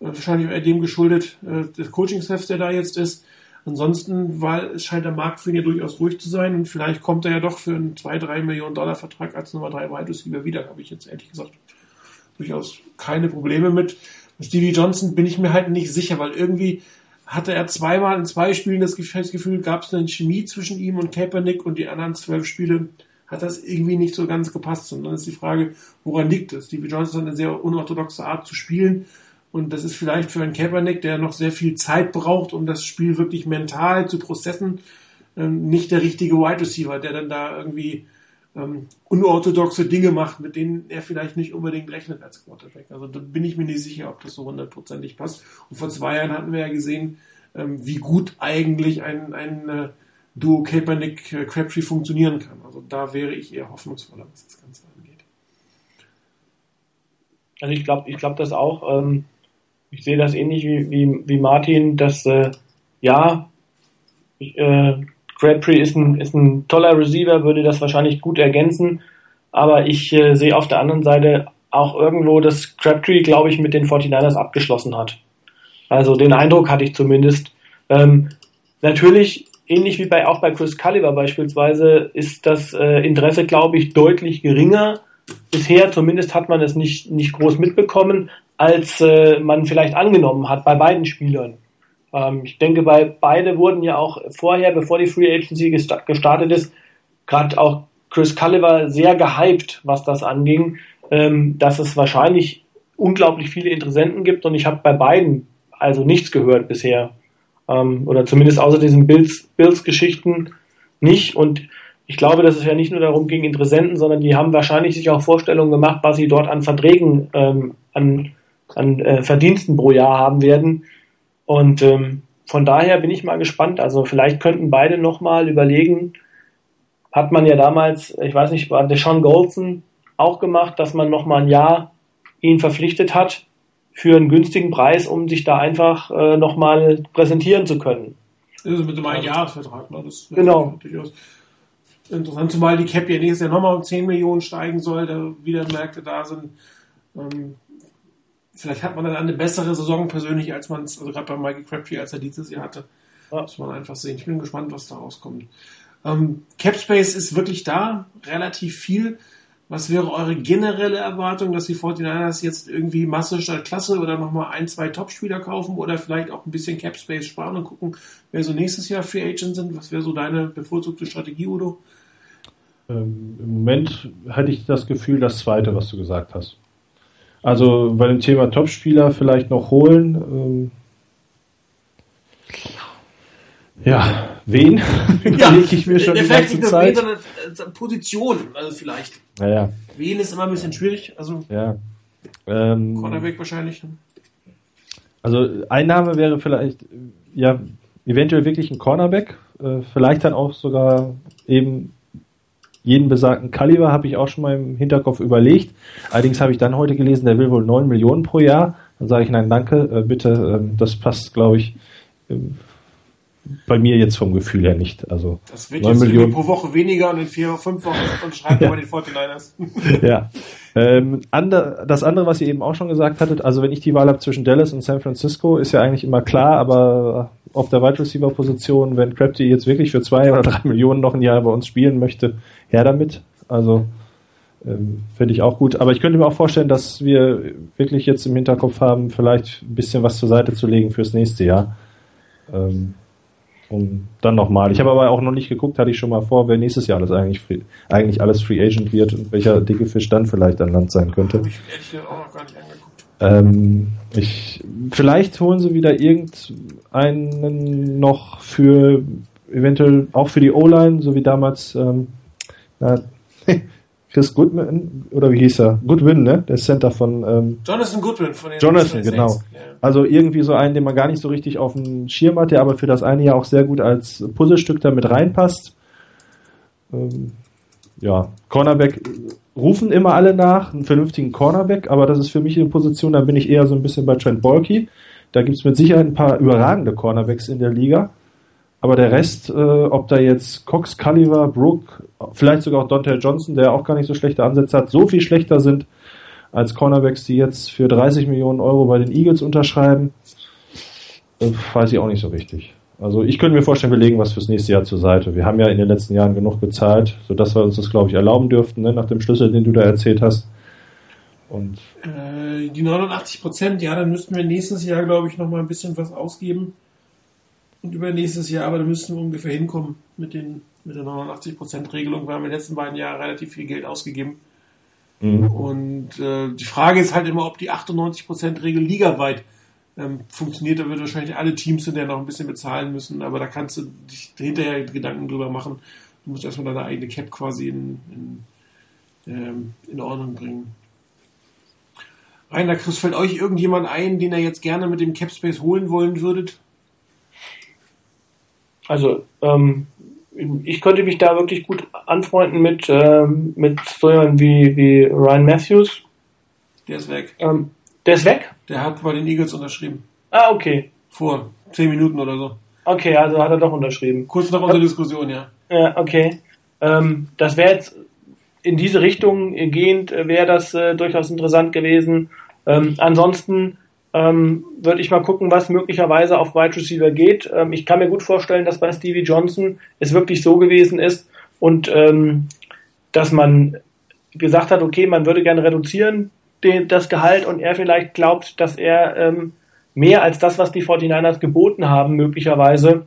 Äh, wahrscheinlich eher dem geschuldet, äh, des Coaching-Staffs, der da jetzt ist. Ansonsten war, es scheint der Markt für ihn ja durchaus ruhig zu sein und vielleicht kommt er ja doch für einen 2-3 Millionen Dollar Vertrag als Nummer 3 Wide Receiver wieder, habe ich jetzt ehrlich gesagt durchaus keine Probleme mit. Stevie Johnson bin ich mir halt nicht sicher, weil irgendwie hatte er zweimal in zwei Spielen das Gefühl, gab es eine Chemie zwischen ihm und Kaepernick und die anderen zwölf Spiele hat das irgendwie nicht so ganz gepasst. Und dann ist die Frage, woran liegt es? Stevie Johnson hat eine sehr unorthodoxe Art zu spielen. Und das ist vielleicht für einen Kaepernick, der noch sehr viel Zeit braucht, um das Spiel wirklich mental zu prozessen, ähm, nicht der richtige Wide Receiver, der dann da irgendwie ähm, unorthodoxe Dinge macht, mit denen er vielleicht nicht unbedingt rechnet als Quarterback. Also da bin ich mir nicht sicher, ob das so hundertprozentig passt. Und vor zwei Jahren hatten wir ja gesehen, ähm, wie gut eigentlich ein, ein äh, Duo Kaepernick-Crabtree äh, funktionieren kann. Also da wäre ich eher hoffnungsvoller, was das Ganze angeht. Also ich glaube, ich glaube das auch. Ähm, ich sehe das ähnlich wie, wie, wie Martin, dass äh, ja, ich, äh, Crabtree ist ein, ist ein toller Receiver, würde das wahrscheinlich gut ergänzen. Aber ich äh, sehe auf der anderen Seite auch irgendwo, dass Crabtree, glaube ich, mit den 49ers abgeschlossen hat. Also den Eindruck hatte ich zumindest. Ähm, natürlich, ähnlich wie bei auch bei Chris Culliver beispielsweise, ist das äh, Interesse, glaube ich, deutlich geringer. Bisher zumindest hat man es nicht, nicht groß mitbekommen, als äh, man vielleicht angenommen hat bei beiden Spielern. Ähm, ich denke, bei beide wurden ja auch vorher, bevor die Free Agency gestartet ist, gerade auch Chris Culliver sehr gehypt, was das anging, ähm, dass es wahrscheinlich unglaublich viele Interessenten gibt und ich habe bei beiden also nichts gehört bisher. Ähm, oder zumindest außer diesen Bills-Geschichten Bills nicht. Und ich glaube, dass es ja nicht nur darum ging, Interessenten, sondern die haben wahrscheinlich sich auch Vorstellungen gemacht, was sie dort an Verträgen, ähm, an, an äh, Verdiensten pro Jahr haben werden. Und ähm, von daher bin ich mal gespannt. Also vielleicht könnten beide nochmal überlegen, hat man ja damals, ich weiß nicht, war der Sean Goldson auch gemacht, dass man nochmal ein Jahr ihn verpflichtet hat für einen günstigen Preis, um sich da einfach äh, nochmal präsentieren zu können. Also mit einem Einjahresvertrag, ne? Das genau. durchaus interessant, zumal die Cap ja nächstes Jahr nochmal um 10 Millionen steigen soll, da wieder Märkte da sind. Ähm, vielleicht hat man dann eine bessere Saison persönlich, als man es, also gerade bei Michael Crabtree, als er dieses Jahr hatte. Ja. Muss man einfach sehen. Ich bin gespannt, was da rauskommt. Ähm, Capspace ist wirklich da, relativ viel. Was wäre eure generelle Erwartung, dass die 49ers jetzt irgendwie Masse statt Klasse oder nochmal ein, zwei Topspieler kaufen oder vielleicht auch ein bisschen Capspace sparen und gucken, wer so nächstes Jahr Free Agent sind? Was wäre so deine bevorzugte Strategie, Udo? Ähm, Im Moment hatte ich das Gefühl, das zweite, was du gesagt hast. Also bei dem Thema Topspieler vielleicht noch holen. Ähm, ja, wen? Ja, ich mir schon die ganze Zeit. Äh, Position, also vielleicht. Naja. Wen ist immer ein bisschen schwierig. Also ja. Ähm, Cornerback wahrscheinlich. Also Einnahme wäre vielleicht, ja, eventuell wirklich ein Cornerback. Äh, vielleicht dann auch sogar eben jeden besagten Kaliber habe ich auch schon mal im Hinterkopf überlegt. Allerdings habe ich dann heute gelesen, der will wohl 9 Millionen pro Jahr. Dann sage ich, nein, danke, äh, bitte, ähm, das passt, glaube ich, ähm, bei mir jetzt vom Gefühl her nicht. Also das wird 9 jetzt Millionen pro Woche weniger und in vier, fünf Wochen unterschreiben wir bei den 49ers. ja. Ähm, ander, das andere, was ihr eben auch schon gesagt hattet, also wenn ich die Wahl habe zwischen Dallas und San Francisco, ist ja eigentlich immer klar, aber auf der Wide Receiver Position, wenn Crabtree jetzt wirklich für zwei oder drei Millionen noch ein Jahr bei uns spielen möchte, her damit. Also ähm, finde ich auch gut. Aber ich könnte mir auch vorstellen, dass wir wirklich jetzt im Hinterkopf haben, vielleicht ein bisschen was zur Seite zu legen fürs nächste Jahr. Ähm, und dann nochmal. Ich habe aber auch noch nicht geguckt, hatte ich schon mal vor, wer nächstes Jahr alles eigentlich, eigentlich alles Free Agent wird und welcher dicke Fisch dann vielleicht an Land sein könnte. Ich ehrlich auch noch gar nicht. Ähm, ich, vielleicht holen sie wieder irgendeinen noch für eventuell auch für die O-Line, so wie damals ähm, na, Chris Goodman, oder wie hieß er? Goodwin, ne? Der Center von ähm, Jonathan Goodwin von den Jonathan, genau. Ja. Also irgendwie so einen, den man gar nicht so richtig auf dem Schirm hat, der aber für das eine Jahr auch sehr gut als Puzzlestück da mit reinpasst. Ähm, ja, Cornerback rufen immer alle nach, einen vernünftigen Cornerback, aber das ist für mich eine Position, da bin ich eher so ein bisschen bei Trent Bolke. Da gibt's mit Sicherheit ein paar überragende Cornerbacks in der Liga. Aber der Rest, äh, ob da jetzt Cox, Culliver, Brook, vielleicht sogar auch Dante Johnson, der auch gar nicht so schlechte Ansätze hat, so viel schlechter sind als Cornerbacks, die jetzt für 30 Millionen Euro bei den Eagles unterschreiben, äh, weiß ich auch nicht so richtig. Also ich könnte mir vorstellen, wir legen was fürs nächste Jahr zur Seite. Wir haben ja in den letzten Jahren genug bezahlt, sodass wir uns das, glaube ich, erlauben dürften, ne, nach dem Schlüssel, den du da erzählt hast. Und äh, die 89 Prozent, ja, dann müssten wir nächstes Jahr, glaube ich, noch mal ein bisschen was ausgeben. Und übernächstes Jahr, aber da müssten wir ungefähr hinkommen mit, den, mit der 89%-Regelung. Wir haben in den letzten beiden Jahren relativ viel Geld ausgegeben. Mhm. Und äh, die Frage ist halt immer, ob die 98%-Regel ligaweit ähm, funktioniert. Da wird wahrscheinlich alle Teams in der noch ein bisschen bezahlen müssen, aber da kannst du dich hinterher Gedanken drüber machen. Du musst erstmal deine eigene Cap quasi in, in, ähm, in Ordnung bringen. Rainer, Chris, fällt euch irgendjemand ein, den ihr jetzt gerne mit dem Cap Space holen wollen würdet? Also ähm, ich könnte mich da wirklich gut anfreunden mit, ähm, mit so jemandem wie, wie Ryan Matthews. Der ist weg. Ähm, der ist weg? Der hat bei den Eagles unterschrieben. Ah, okay. Vor zehn Minuten oder so. Okay, also hat er doch unterschrieben. Kurz nach unserer Diskussion, ja. Ja, okay. Ähm, das wäre jetzt in diese Richtung gehend, äh, wäre das äh, durchaus interessant gewesen. Ähm, ansonsten ähm, würde ich mal gucken, was möglicherweise auf Wide Receiver geht. Ähm, ich kann mir gut vorstellen, dass bei Stevie Johnson es wirklich so gewesen ist und ähm, dass man gesagt hat, okay, man würde gerne reduzieren den, das Gehalt und er vielleicht glaubt, dass er ähm, mehr als das, was die 49ers geboten haben, möglicherweise,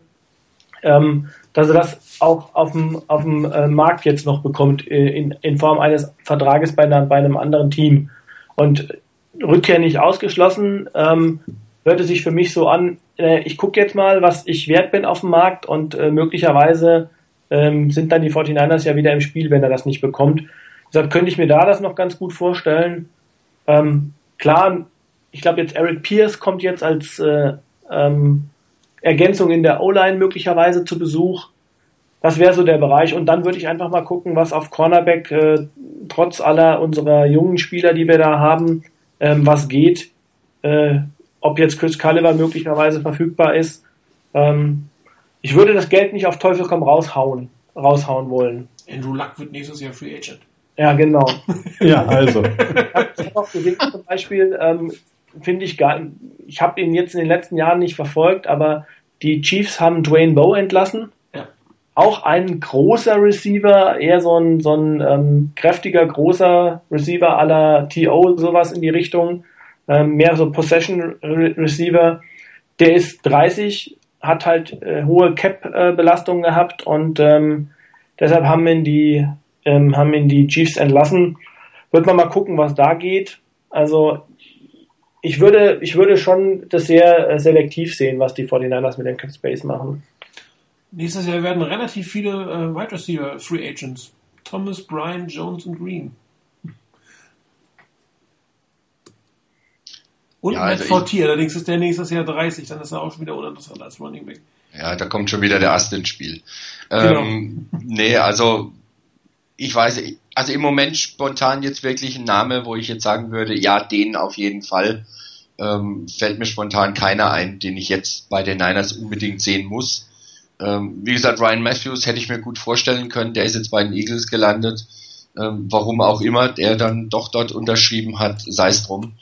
ähm, dass er das auch auf dem, auf dem äh, Markt jetzt noch bekommt äh, in, in Form eines Vertrages bei, einer, bei einem anderen Team. Und Rückkehr nicht ausgeschlossen. Ähm, hörte sich für mich so an, äh, ich gucke jetzt mal, was ich wert bin auf dem Markt und äh, möglicherweise ähm, sind dann die 49ers ja wieder im Spiel, wenn er das nicht bekommt. Deshalb könnte ich mir da das noch ganz gut vorstellen. Ähm, klar, ich glaube jetzt Eric Pierce kommt jetzt als äh, ähm, Ergänzung in der O-Line möglicherweise zu Besuch. Das wäre so der Bereich. Und dann würde ich einfach mal gucken, was auf Cornerback äh, trotz aller unserer jungen Spieler, die wir da haben, ähm, was geht. Äh, ob jetzt Chris Culliver möglicherweise verfügbar ist. Ähm, ich würde das Geld nicht auf Teufel komm raushauen, raushauen wollen. Andrew Luck wird nächstes Jahr Free Agent. Ja, genau. ja, also. Ich habe auch gesehen, zum Beispiel, ähm, finde ich gar, ich habe ihn jetzt in den letzten Jahren nicht verfolgt, aber die Chiefs haben Dwayne Bowe entlassen auch ein großer Receiver, eher so ein, so ein ähm, kräftiger, großer Receiver aller TO, sowas in die Richtung. Ähm, mehr so Possession Receiver. Der ist 30, hat halt äh, hohe Cap-Belastungen äh, gehabt und ähm, deshalb haben ihn die ähm, haben ihn die Chiefs entlassen. Wird man mal gucken, was da geht. Also ich würde, ich würde schon das sehr äh, selektiv sehen, was die 49ers mit dem Cap Space machen. Nächstes Jahr werden relativ viele äh, Wide Receiver Free Agents. Thomas, Bryan, Jones und Green. Und ja, Matt also Fortier, allerdings ist der nächstes Jahr 30, dann ist er auch schon wieder uninteressant als Running Back. Ja, da kommt schon wieder der Ast ins Spiel. Genau. Ähm, nee, also ich weiß, also im Moment spontan jetzt wirklich ein Name, wo ich jetzt sagen würde, ja, den auf jeden Fall. Ähm, fällt mir spontan keiner ein, den ich jetzt bei den Niners unbedingt sehen muss. Ähm, wie gesagt, Ryan Matthews hätte ich mir gut vorstellen können, der ist jetzt bei den Eagles gelandet. Ähm, warum auch immer der dann doch dort unterschrieben hat, sei es drum.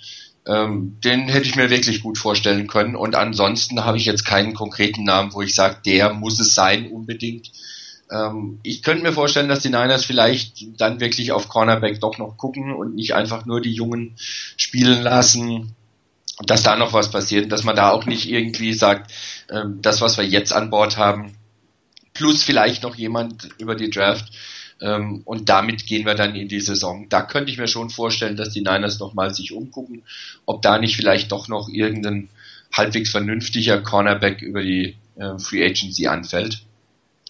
Ähm, den hätte ich mir wirklich gut vorstellen können. Und ansonsten habe ich jetzt keinen konkreten Namen, wo ich sage, der muss es sein unbedingt. Ähm, ich könnte mir vorstellen, dass die Niners vielleicht dann wirklich auf Cornerback doch noch gucken und nicht einfach nur die Jungen spielen lassen, dass da noch was passiert, dass man da auch nicht irgendwie sagt, ähm, das, was wir jetzt an Bord haben, plus vielleicht noch jemand über die Draft, ähm, und damit gehen wir dann in die Saison. Da könnte ich mir schon vorstellen, dass die Niners nochmal sich umgucken, ob da nicht vielleicht doch noch irgendein halbwegs vernünftiger Cornerback über die äh, Free Agency anfällt.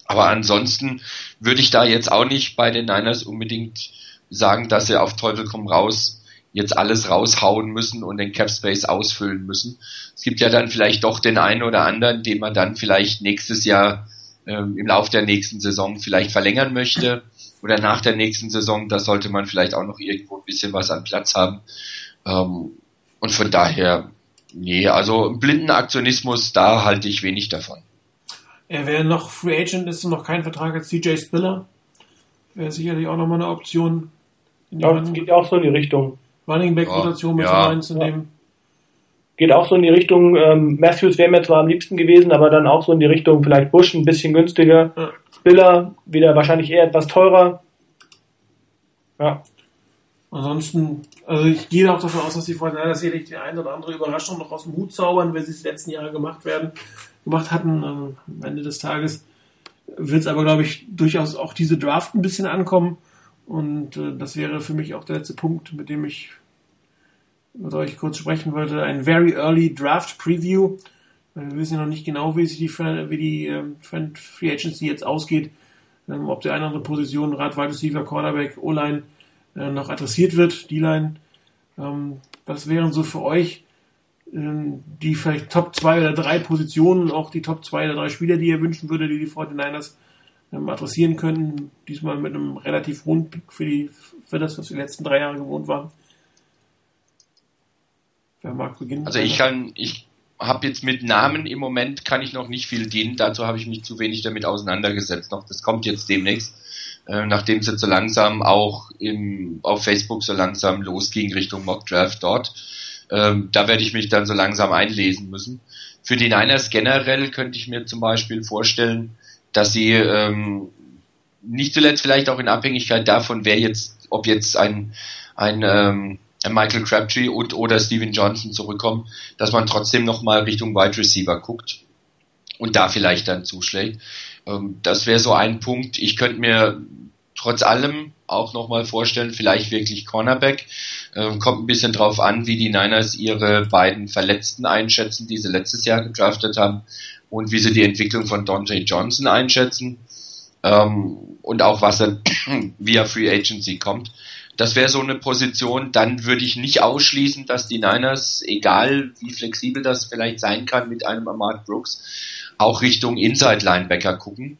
Aber ansonsten würde ich da jetzt auch nicht bei den Niners unbedingt sagen, dass sie auf Teufel komm raus jetzt alles raushauen müssen und den Cap Space ausfüllen müssen. Es gibt ja dann vielleicht doch den einen oder anderen, den man dann vielleicht nächstes Jahr ähm, im Lauf der nächsten Saison vielleicht verlängern möchte oder nach der nächsten Saison, da sollte man vielleicht auch noch irgendwo ein bisschen was an Platz haben. Ähm, und von daher, nee, also blinden Aktionismus, da halte ich wenig davon. Er wäre noch Free Agent, ist noch kein Vertrag als CJ Spiller. Wäre sicherlich auch nochmal eine Option. Ja, das geht auch so in die Richtung. Running Back Rotation mit ja. reinzunehmen. Geht auch so in die Richtung, ähm, Matthews wäre mir zwar am liebsten gewesen, aber dann auch so in die Richtung vielleicht Bush ein bisschen günstiger. Ja. Spiller wieder wahrscheinlich eher etwas teurer. Ja. Ansonsten, also ich gehe auch davon aus, dass die Fortinanders sicherlich die eine oder andere Überraschung noch aus dem Hut zaubern, wenn sie es letzten Jahre gemacht werden, gemacht hatten. Ähm, am Ende des Tages wird es aber, glaube ich, durchaus auch diese Draft ein bisschen ankommen. Und äh, das wäre für mich auch der letzte Punkt, mit dem ich mit euch kurz sprechen wollte. Ein Very Early Draft Preview. Wir wissen ja noch nicht genau, wie, die, wie die ähm, Free Agency jetzt ausgeht. Ähm, ob der eine oder andere Position, Rad, Wide Receiver, Cornerback, O-Line äh, noch adressiert wird, D-Line. Ähm, was wären so für euch die vielleicht Top 2 oder 3 Positionen, auch die Top 2 oder 3 Spieler, die ihr wünschen würdet, die die 49ers ähm, adressieren könnten? Diesmal mit einem relativ hohen Pick für, die, für das, was die letzten drei Jahre gewohnt waren. Wer mag beginnen? Also ich kann, ich habe jetzt mit Namen im Moment kann ich noch nicht viel dienen. Dazu habe ich mich zu wenig damit auseinandergesetzt. Noch das kommt jetzt demnächst, äh, nachdem es jetzt so langsam auch im, auf Facebook so langsam losging Richtung Mock Draft dort. Ähm, da werde ich mich dann so langsam einlesen müssen. Für die Niners generell könnte ich mir zum Beispiel vorstellen, dass sie ähm, nicht zuletzt vielleicht auch in Abhängigkeit davon, wer jetzt, ob jetzt ein ein ähm, Michael Crabtree und oder Steven Johnson zurückkommen, dass man trotzdem nochmal Richtung Wide Receiver guckt und da vielleicht dann zuschlägt. Ähm, das wäre so ein Punkt. Ich könnte mir trotz allem auch nochmal vorstellen, vielleicht wirklich Cornerback. Ähm, kommt ein bisschen drauf an, wie die Niners ihre beiden Verletzten einschätzen, die sie letztes Jahr gedraftet haben und wie sie die Entwicklung von Dante Johnson einschätzen ähm, und auch was dann via Free Agency kommt. Das wäre so eine Position, dann würde ich nicht ausschließen, dass die Niners, egal wie flexibel das vielleicht sein kann mit einem Ahmad Brooks, auch Richtung Inside Linebacker gucken.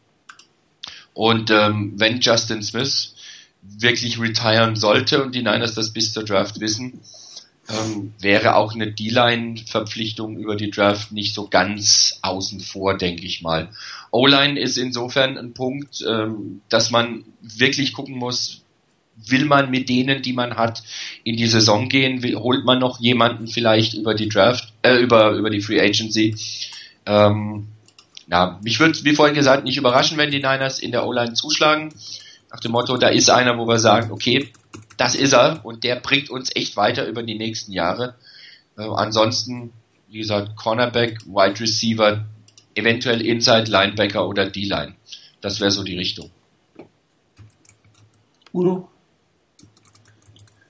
Und ähm, wenn Justin Smith wirklich retiren sollte und die Niners das bis zur Draft wissen, ähm, wäre auch eine D-Line-Verpflichtung über die Draft nicht so ganz außen vor, denke ich mal. O-Line ist insofern ein Punkt, ähm, dass man wirklich gucken muss, will man mit denen, die man hat, in die Saison gehen? Will, holt man noch jemanden vielleicht über die Draft, äh, über, über die Free Agency? Ähm, ja, mich würde, wie vorhin gesagt, nicht überraschen, wenn die Niners in der O-Line zuschlagen. Nach dem Motto, da ist einer, wo wir sagen, okay, das ist er und der bringt uns echt weiter über die nächsten Jahre. Äh, ansonsten, wie gesagt, Cornerback, Wide Receiver, eventuell Inside Linebacker oder D-Line. Das wäre so die Richtung. Udo?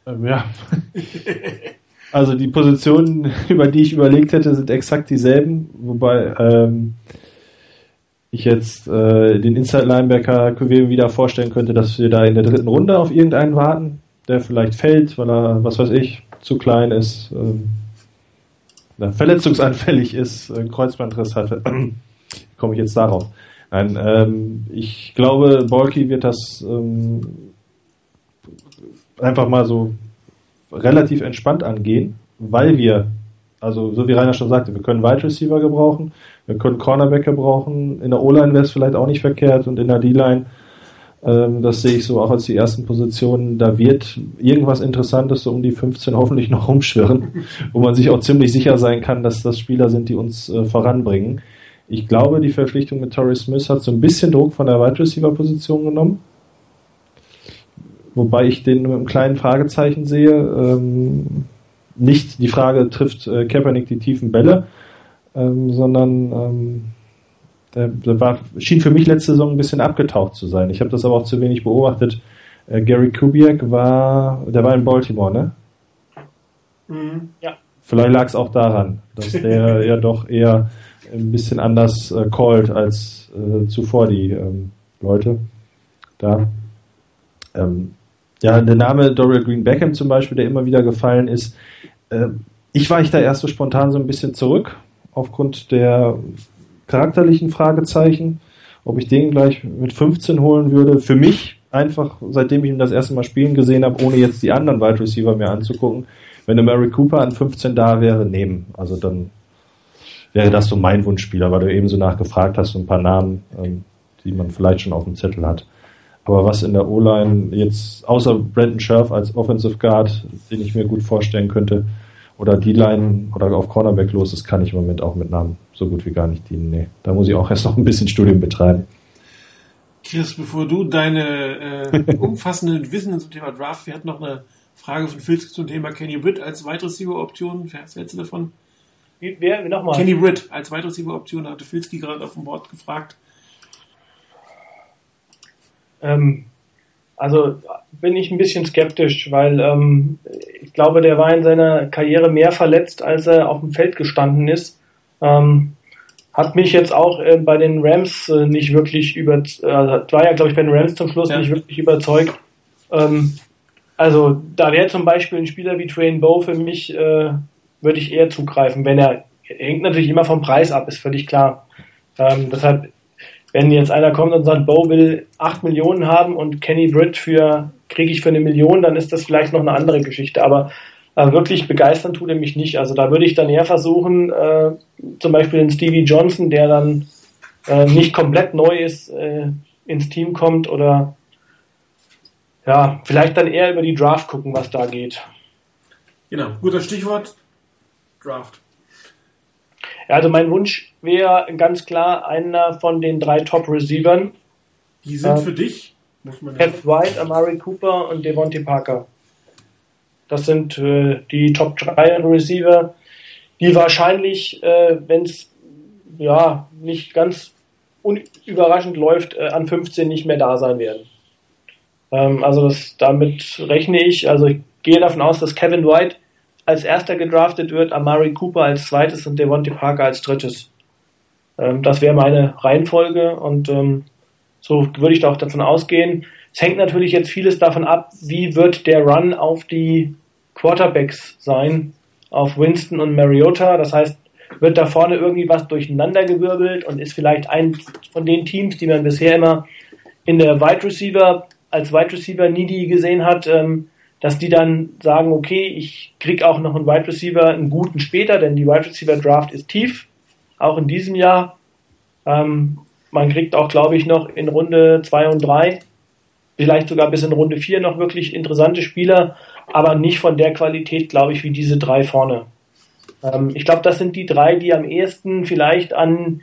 Ähm, ja. also die Positionen, über die ich überlegt hätte, sind exakt dieselben, wobei ähm, ich jetzt äh, den Inside Linebacker wieder vorstellen könnte, dass wir da in der dritten Runde auf irgendeinen warten, der vielleicht fällt, weil er, was weiß ich, zu klein ist, ähm, verletzungsanfällig ist, einen Kreuzbandriss hatte. Komme ich jetzt darauf. Nein, ähm, ich glaube, Bolki wird das ähm, einfach mal so relativ entspannt angehen, weil wir, also so wie Rainer schon sagte, wir können Wide Receiver gebrauchen, wir können Cornerback gebrauchen, in der O-Line wäre es vielleicht auch nicht verkehrt und in der D-Line Ähm, das sehe ich so auch als die ersten Positionen. Da wird irgendwas Interessantes so um die 15 hoffentlich noch rumschwirren, wo man sich auch ziemlich sicher sein kann, dass das Spieler sind, die uns äh, voranbringen. Ich glaube, die Verpflichtung mit Torrey Smith hat so ein bisschen Druck von der Wide Receiver Position genommen. Wobei ich den mit einem kleinen Fragezeichen sehe. Ähm, nicht die Frage, trifft äh, Kaepernick die tiefen Bälle, ähm, sondern ähm, der, der war, schien für mich letzte Saison ein bisschen abgetaucht zu sein. Ich habe das aber auch zu wenig beobachtet. Äh, Gary Kubiak war, der war in Baltimore, ne? Mhm. Ja. Vielleicht lag es auch daran, dass der ja doch eher ein bisschen anders äh, called als äh, zuvor die ähm, Leute da. Ähm, ja, der Name Dorian Green Beckham zum Beispiel, der immer wieder gefallen ist. Äh, ich weiche da erst so spontan so ein bisschen zurück, aufgrund der charakterlichen Fragezeichen. Ob ich den gleich mit 15 holen würde, für mich einfach, seitdem ich ihn das erste Mal spielen gesehen habe, ohne jetzt die anderen Wide Receiver mir anzugucken, wenn der Mary Cooper an 15 da wäre, nehmen. Also dann wäre das so mein Wunschspieler, weil du eben so nachgefragt hast, so ein paar Namen, ähm, die man vielleicht schon auf dem Zettel hat. Aber was in der O-Line jetzt, außer Brandon Scherf als Offensive Guard, den ich mir gut vorstellen könnte, oder D-Line oder auf Cornerback los ist, kann ich im Moment auch mit Namen so gut wie gar nicht dienen. Nee, da muss ich auch erst noch ein bisschen Studium betreiben. Chris, bevor du deine äh, umfassenden Wissen zum Thema Draft, wir hatten noch eine Frage von Filz zum Thema Kenny Britt als Wide Receiver Option. Was hältst du davon? Wer, nochmal? Kenny Britt als Wide Receiver Option hatte Filski gerade auf dem Board gefragt. Ähm, also bin ich ein bisschen skeptisch, weil ähm, ich glaube, der war in seiner Karriere mehr verletzt, als er auf dem Feld gestanden ist. Ähm, hat mich jetzt auch äh, bei den Rams äh, nicht wirklich über, äh, war ja glaube ich bei den Rams zum Schluss Ja. nicht wirklich überzeugt. Ähm, also da wäre zum Beispiel ein Spieler wie Train Bow für mich, äh, würde ich eher zugreifen, wenn er, hängt natürlich immer vom Preis ab, ist völlig klar. Ähm, deshalb, wenn jetzt einer kommt und sagt, Bow will 8 Millionen haben und Kenny Britt für, kriege ich für eine Million, dann ist das vielleicht noch eine andere Geschichte. Aber äh, wirklich begeistern tut er mich nicht. Also da würde ich dann eher versuchen, äh, zum Beispiel den Stevie Johnson, der dann äh, nicht komplett neu ist, äh, ins Team kommt oder ja, vielleicht dann eher über die Draft gucken, was da geht. Genau, guter Stichwort. Draft. Ja, also mein Wunsch wäre ganz klar einer von den drei Top-Receivern. Die sind Ähm, für dich, muss man White, Amari Cooper und Devontae Parker. Das sind äh, die Top 3 Receiver, die wahrscheinlich, äh, wenn es ja nicht ganz unüberraschend läuft, äh, an 15 nicht mehr da sein werden. Ähm, also das, damit rechne ich. Also ich gehe davon aus, dass Kevin White als erster gedraftet wird, Amari Cooper als zweites und Devontae Parker als drittes. Ähm, das wäre meine Reihenfolge und ähm, so würde ich da auch davon ausgehen. Es hängt natürlich jetzt vieles davon ab, wie wird der Run auf die Quarterbacks sein, auf Winston und Mariota. Das heißt, wird da vorne irgendwie was durcheinandergewirbelt und ist vielleicht ein von den Teams, die man bisher immer in der Wide Receiver als Wide Receiver needy gesehen hat, ähm, dass die dann sagen, okay, ich krieg auch noch einen Wide Receiver, einen guten später, denn die Wide Receiver Draft ist tief, auch in diesem Jahr. Ähm, man kriegt auch, glaube ich, noch in Runde 2 und 3, vielleicht sogar bis in Runde 4 noch wirklich interessante Spieler, aber nicht von der Qualität, glaube ich, wie diese drei vorne. Ähm, ich glaube, das sind die drei, die am ehesten vielleicht an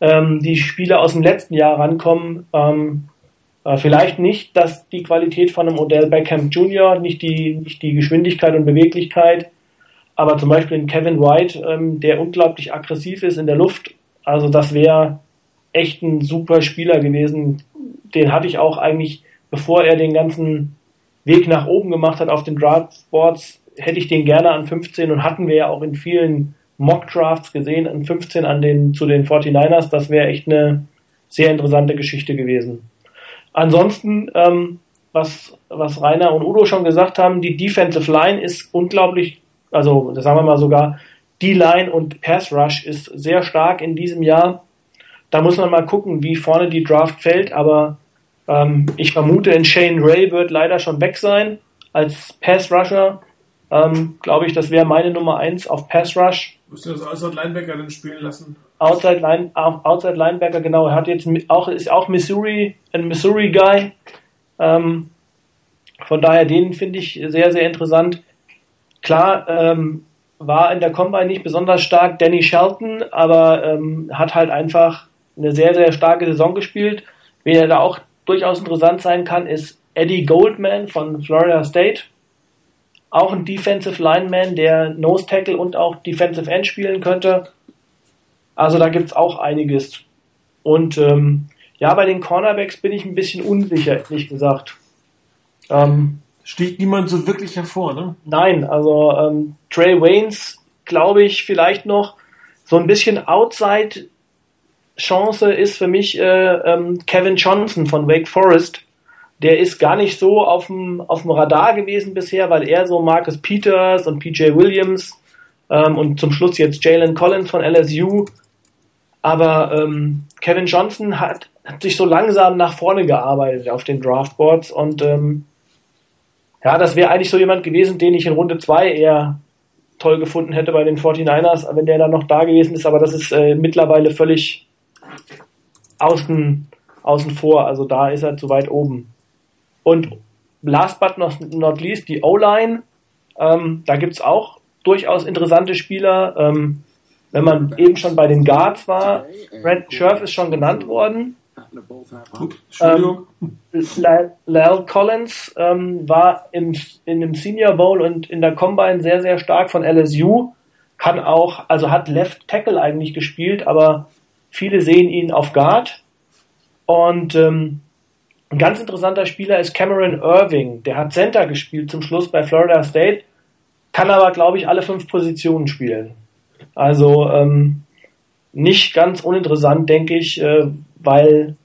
ähm, die Spieler aus dem letzten Jahr rankommen. Ähm, äh, vielleicht nicht, dass die Qualität von einem Odell Beckham Jr., nicht die, nicht die Geschwindigkeit und Beweglichkeit, aber zum Beispiel ein Kevin White, ähm, der unglaublich aggressiv ist in der Luft. Also das wäre echt ein super Spieler gewesen. Den hatte ich auch eigentlich, bevor er den ganzen Weg nach oben gemacht hat auf den Draftboards, hätte ich den gerne an 15 und hatten wir ja auch in vielen Mock-Drafts gesehen, an 15 an den, zu den 49ers. Das wäre echt eine sehr interessante Geschichte gewesen. Ansonsten, ähm, was, was Rainer und Udo schon gesagt haben, die Defensive Line ist unglaublich, also sagen wir mal sogar, die Line und Pass Rush ist sehr stark in diesem Jahr. Da muss man mal gucken, wie vorne die Draft fällt, aber ähm, ich vermute, in Shane Ray wird leider schon weg sein als Pass Rusher. Ähm, Glaube ich, das wäre meine Nummer eins auf Pass Rush. Du das Outside Linebacker dann spielen lassen? Outside, Line, Outside Linebacker, genau. Er hat jetzt auch, ist auch Missouri, ein Missouri Guy. Ähm, von daher, den finde ich sehr, sehr interessant. Klar, ähm, war in der Combine nicht besonders stark Danny Shelton, aber ähm, hat halt einfach eine sehr, sehr starke Saison gespielt. Wer da auch durchaus interessant sein kann, ist Eddie Goldman von Florida State. Auch ein Defensive Lineman, der Nose Tackle und auch Defensive End spielen könnte. Also da gibt's auch einiges. Und ähm, ja, bei den Cornerbacks bin ich ein bisschen unsicher, ehrlich gesagt. Ähm, Sticht niemand so wirklich hervor, ne? Nein, also ähm, Trey Waynes, glaube ich, vielleicht noch so ein bisschen Outside Chance ist für mich äh, ähm, Kevin Johnson von Wake Forest. Der ist gar nicht so auf dem, auf dem Radar gewesen bisher, weil er so Marcus Peters und PJ Williams ähm, und zum Schluss jetzt Jalen Collins von LSU. Aber ähm, Kevin Johnson hat, hat sich so langsam nach vorne gearbeitet auf den Draftboards und ähm, ja, das wäre eigentlich so jemand gewesen, den ich in Runde 2 eher toll gefunden hätte bei den 49ers, wenn der dann noch da gewesen ist, aber das ist äh, mittlerweile völlig außen, außen vor, also da ist er zu weit oben. Und last but not, not least die O-Line, ähm, da gibt's auch durchaus interessante Spieler. Ähm, wenn man eben schon bei den Guards war, Brent Scherf ist schon genannt worden. Ähm, Lal Collins ähm, war im, in dem Senior Bowl und in der Combine sehr, sehr stark von LSU. Kann auch, also hat Left Tackle eigentlich gespielt, aber viele sehen ihn auf Guard. Und ähm, ein ganz interessanter Spieler ist Cameron Irving. Der hat Center gespielt zum Schluss bei Florida State, kann aber, glaube ich, alle fünf Positionen spielen. Also ähm, nicht ganz uninteressant, denke ich, äh, weil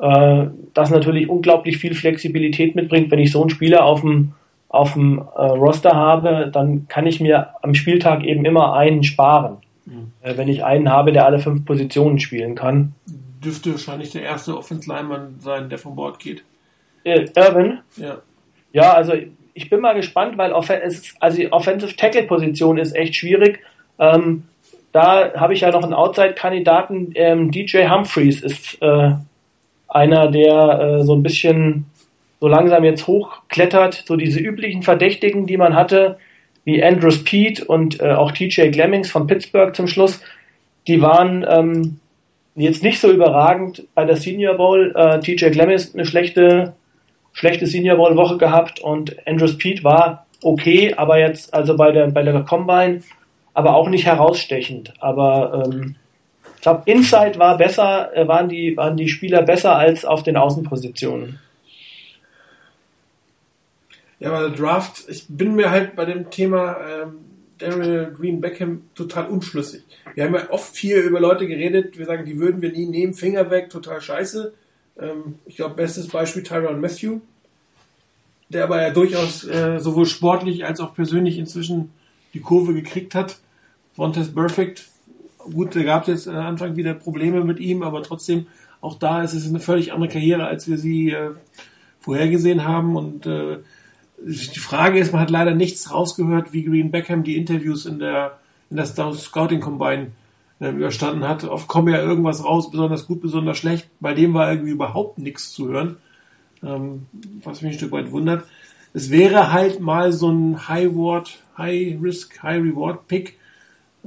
äh, das natürlich unglaublich viel Flexibilität mitbringt. Wenn ich so einen Spieler auf dem, auf dem äh, Roster habe, dann kann ich mir am Spieltag eben immer einen sparen. Mhm. Äh, wenn ich einen habe, der alle fünf Positionen spielen kann. Dürfte wahrscheinlich der erste Offense Lineman sein, der vom Bord geht. Äh, Irvin? Ja. Ja, also ich bin mal gespannt, weil Off ist, also die Offensive Tackle Position ist echt schwierig. Ähm, da habe ich ja noch einen Outside-Kandidaten. Ähm, DJ Humphreys ist äh, einer, der äh, so ein bisschen so langsam jetzt hochklettert, so diese üblichen Verdächtigen, die man hatte, wie Andrews Pete und äh, auch TJ Glemmings von Pittsburgh zum Schluss, die waren ähm, jetzt nicht so überragend bei der Senior Bowl. Äh, TJ Glemmings eine schlechte, schlechte Senior Bowl Woche gehabt und Andrews Pete war okay, aber jetzt also bei der bei der Combine, aber auch nicht herausstechend. Aber ähm, ich glaube, Inside war besser, äh, waren die, waren die Spieler besser als auf den Außenpositionen. Ja, aber der Draft, ich bin mir halt bei dem Thema ähm, Daryl Green Beckham total unschlüssig. Wir haben ja oft viel über Leute geredet, wir sagen, die würden wir nie nehmen, Finger weg, total scheiße. Ähm, ich glaube, bestes Beispiel Tyron Matthew, der aber ja durchaus äh, sowohl sportlich als auch persönlich inzwischen die Kurve gekriegt hat. Vontaze Perfect gut, da gab es jetzt am Anfang wieder Probleme mit ihm, aber trotzdem, auch da ist es eine völlig andere Karriere, als wir sie äh, vorhergesehen haben. Und äh, die Frage ist, man hat leider nichts rausgehört, wie Green Beckham die Interviews in der, in der Scouting Combine äh, überstanden hat. Oft kommt ja irgendwas raus, besonders gut, besonders schlecht. Bei dem war irgendwie überhaupt nichts zu hören, ähm, was mich ein Stück weit wundert. Es wäre halt mal so ein High-Word, High-Risk, High-Reward-Pick.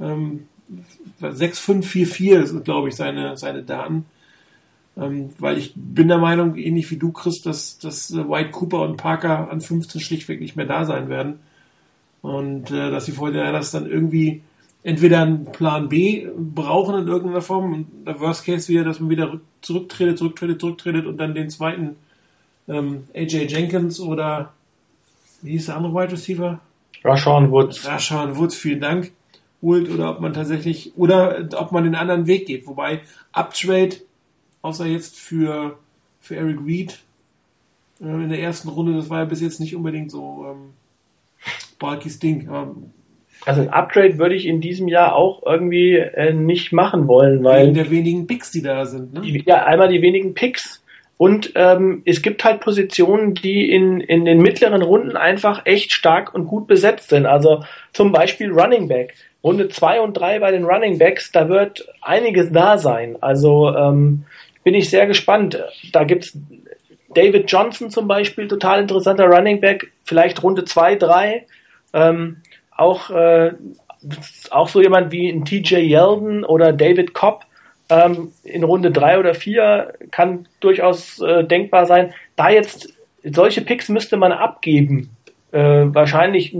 Ähm, 6544 sind, glaube ich, seine, seine Daten. Ähm, weil ich bin der Meinung, ähnlich wie du, Chris, dass, dass White Cooper und Parker an 15 schlichtweg nicht mehr da sein werden. Und äh, dass die das dann irgendwie entweder einen Plan B brauchen in irgendeiner Form und der Worst Case wieder, dass man wieder zurücktretet, zurücktretet, zurücktretet und dann den zweiten ähm, AJ Jenkins oder wie hieß der andere Wide Receiver? Rashawn Woods. Rashawn Woods, vielen Dank holt oder ob man tatsächlich oder ob man den anderen Weg geht. Wobei Uptrade, außer jetzt für, für Eric Reed äh, in der ersten Runde, das war ja bis jetzt nicht unbedingt so ähm, Balkys Ding. Aber also ein Uptrade würde ich in diesem Jahr auch irgendwie äh, nicht machen wollen, weil. Wegen der wenigen Picks, die da sind, ne? Die, ja, einmal die wenigen Picks. Und ähm, es gibt halt Positionen, die in, in den mittleren Runden einfach echt stark und gut besetzt sind. Also zum Beispiel Running Back. Runde zwei und drei bei den Running Backs, da wird einiges da sein. Also ähm, bin ich sehr gespannt. Da gibt's David Johnson zum Beispiel, total interessanter Running Back, vielleicht Runde 2, 3. Ähm, auch, äh, auch so jemand wie ein TJ Yeldon oder David Cobb ähm, in Runde 3 oder 4 kann durchaus äh, denkbar sein. Da jetzt solche Picks müsste man abgeben. Äh, wahrscheinlich,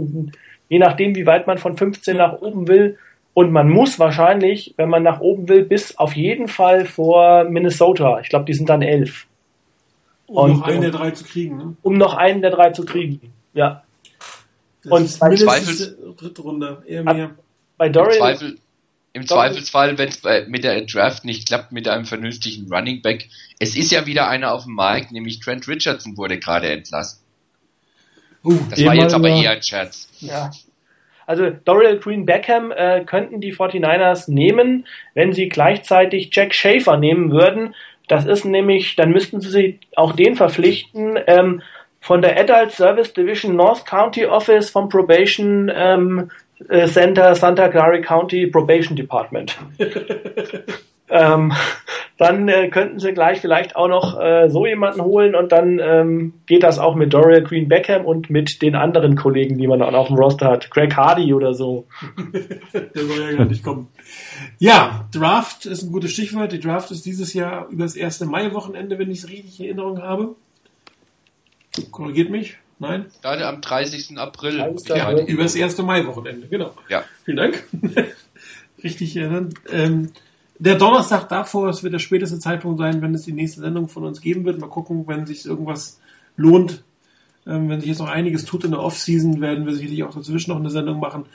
je nachdem, wie weit man von 15 nach oben will. Und man muss wahrscheinlich, wenn man nach oben will, bis auf jeden Fall vor Minnesota. Ich glaube, die sind dann 11. Um Und, noch einen der drei zu kriegen. Ne? Um noch einen der drei zu kriegen. Ja. Das Und ist mindestens die dritte Runde, eher mehr. Bei Im, Dorian, Zweifel, im Zweifelsfall, wenn es mit der Draft nicht klappt, mit einem vernünftigen Running Back. Es ist ja wieder einer auf dem Markt, nämlich Trent Richardson wurde gerade entlassen. Uh, Das war jetzt aber eher ein Scherz. Ja. Also Dorial Green Beckham äh, könnten die 49ers nehmen, wenn sie gleichzeitig Jack Schaefer nehmen würden. Das ist nämlich, dann müssten sie auch den verpflichten ähm, von der Adult Service Division North County Office vom Probation ähm, äh, Center Santa Clara County Probation Department. ähm, dann äh, könnten sie gleich vielleicht auch noch äh, so jemanden holen und dann ähm, geht das auch mit Dorial Green Beckham und mit den anderen Kollegen, die man dann auf dem Roster hat. Greg Hardy oder so. Der soll ja gar nicht kommen. Ja, Draft ist ein gutes Stichwort. Die Draft ist dieses Jahr über das erste Mai-Wochenende, wenn ich es richtig in Erinnerung habe. Korrigiert mich? Nein? Gerade am 30. April. Ja. Über das erste Mai-Wochenende, genau. ja. Vielen Dank. Richtig erinnern. Ähm, der Donnerstag davor, es wird der späteste Zeitpunkt sein, wenn es die nächste Sendung von uns geben wird. Mal gucken, wenn sich irgendwas lohnt. Ähm, wenn sich jetzt noch einiges tut in der Offseason, werden wir sicherlich auch dazwischen noch eine Sendung machen.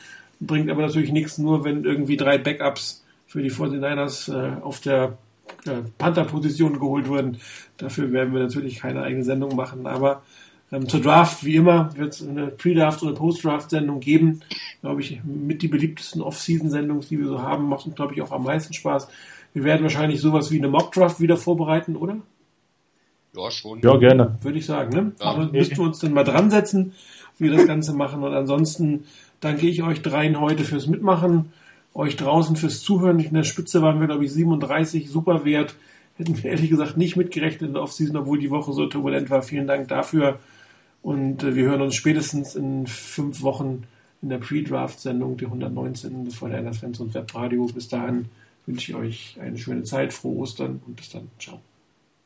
Bringt aber natürlich nichts, nur wenn irgendwie drei Backups für die 49ers äh, auf der äh, Panther-Position geholt wurden. Dafür werden wir natürlich keine eigene Sendung machen. Aber ähm, zur Draft, wie immer, wird es eine Pre-Draft- oder Post-Draft-Sendung geben. Glaube ich, mit die beliebtesten Off-Season-Sendungen, die wir so haben, macht uns, glaube ich, auch am meisten Spaß. Wir werden wahrscheinlich sowas wie eine Mock-Draft wieder vorbereiten, oder? ja, schon. Ja, gerne. Würde ich sagen, ne? Ja. Aber müssten wir uns dann mal dran setzen, wie wir das Ganze machen. Und ansonsten danke ich euch dreien heute fürs Mitmachen, euch draußen fürs Zuhören. In der Spitze waren wir, glaube ich, 37, super wert. Hätten wir ehrlich gesagt nicht mitgerechnet in der Offseason, obwohl die Woche so turbulent war. Vielen Dank dafür. Und äh, wir hören uns spätestens in fünf Wochen in der Pre-Draft-Sendung, die 119 des Fans und Webradio. Bis dahin wünsche ich euch eine schöne Zeit, frohe Ostern und bis dann. Ciao.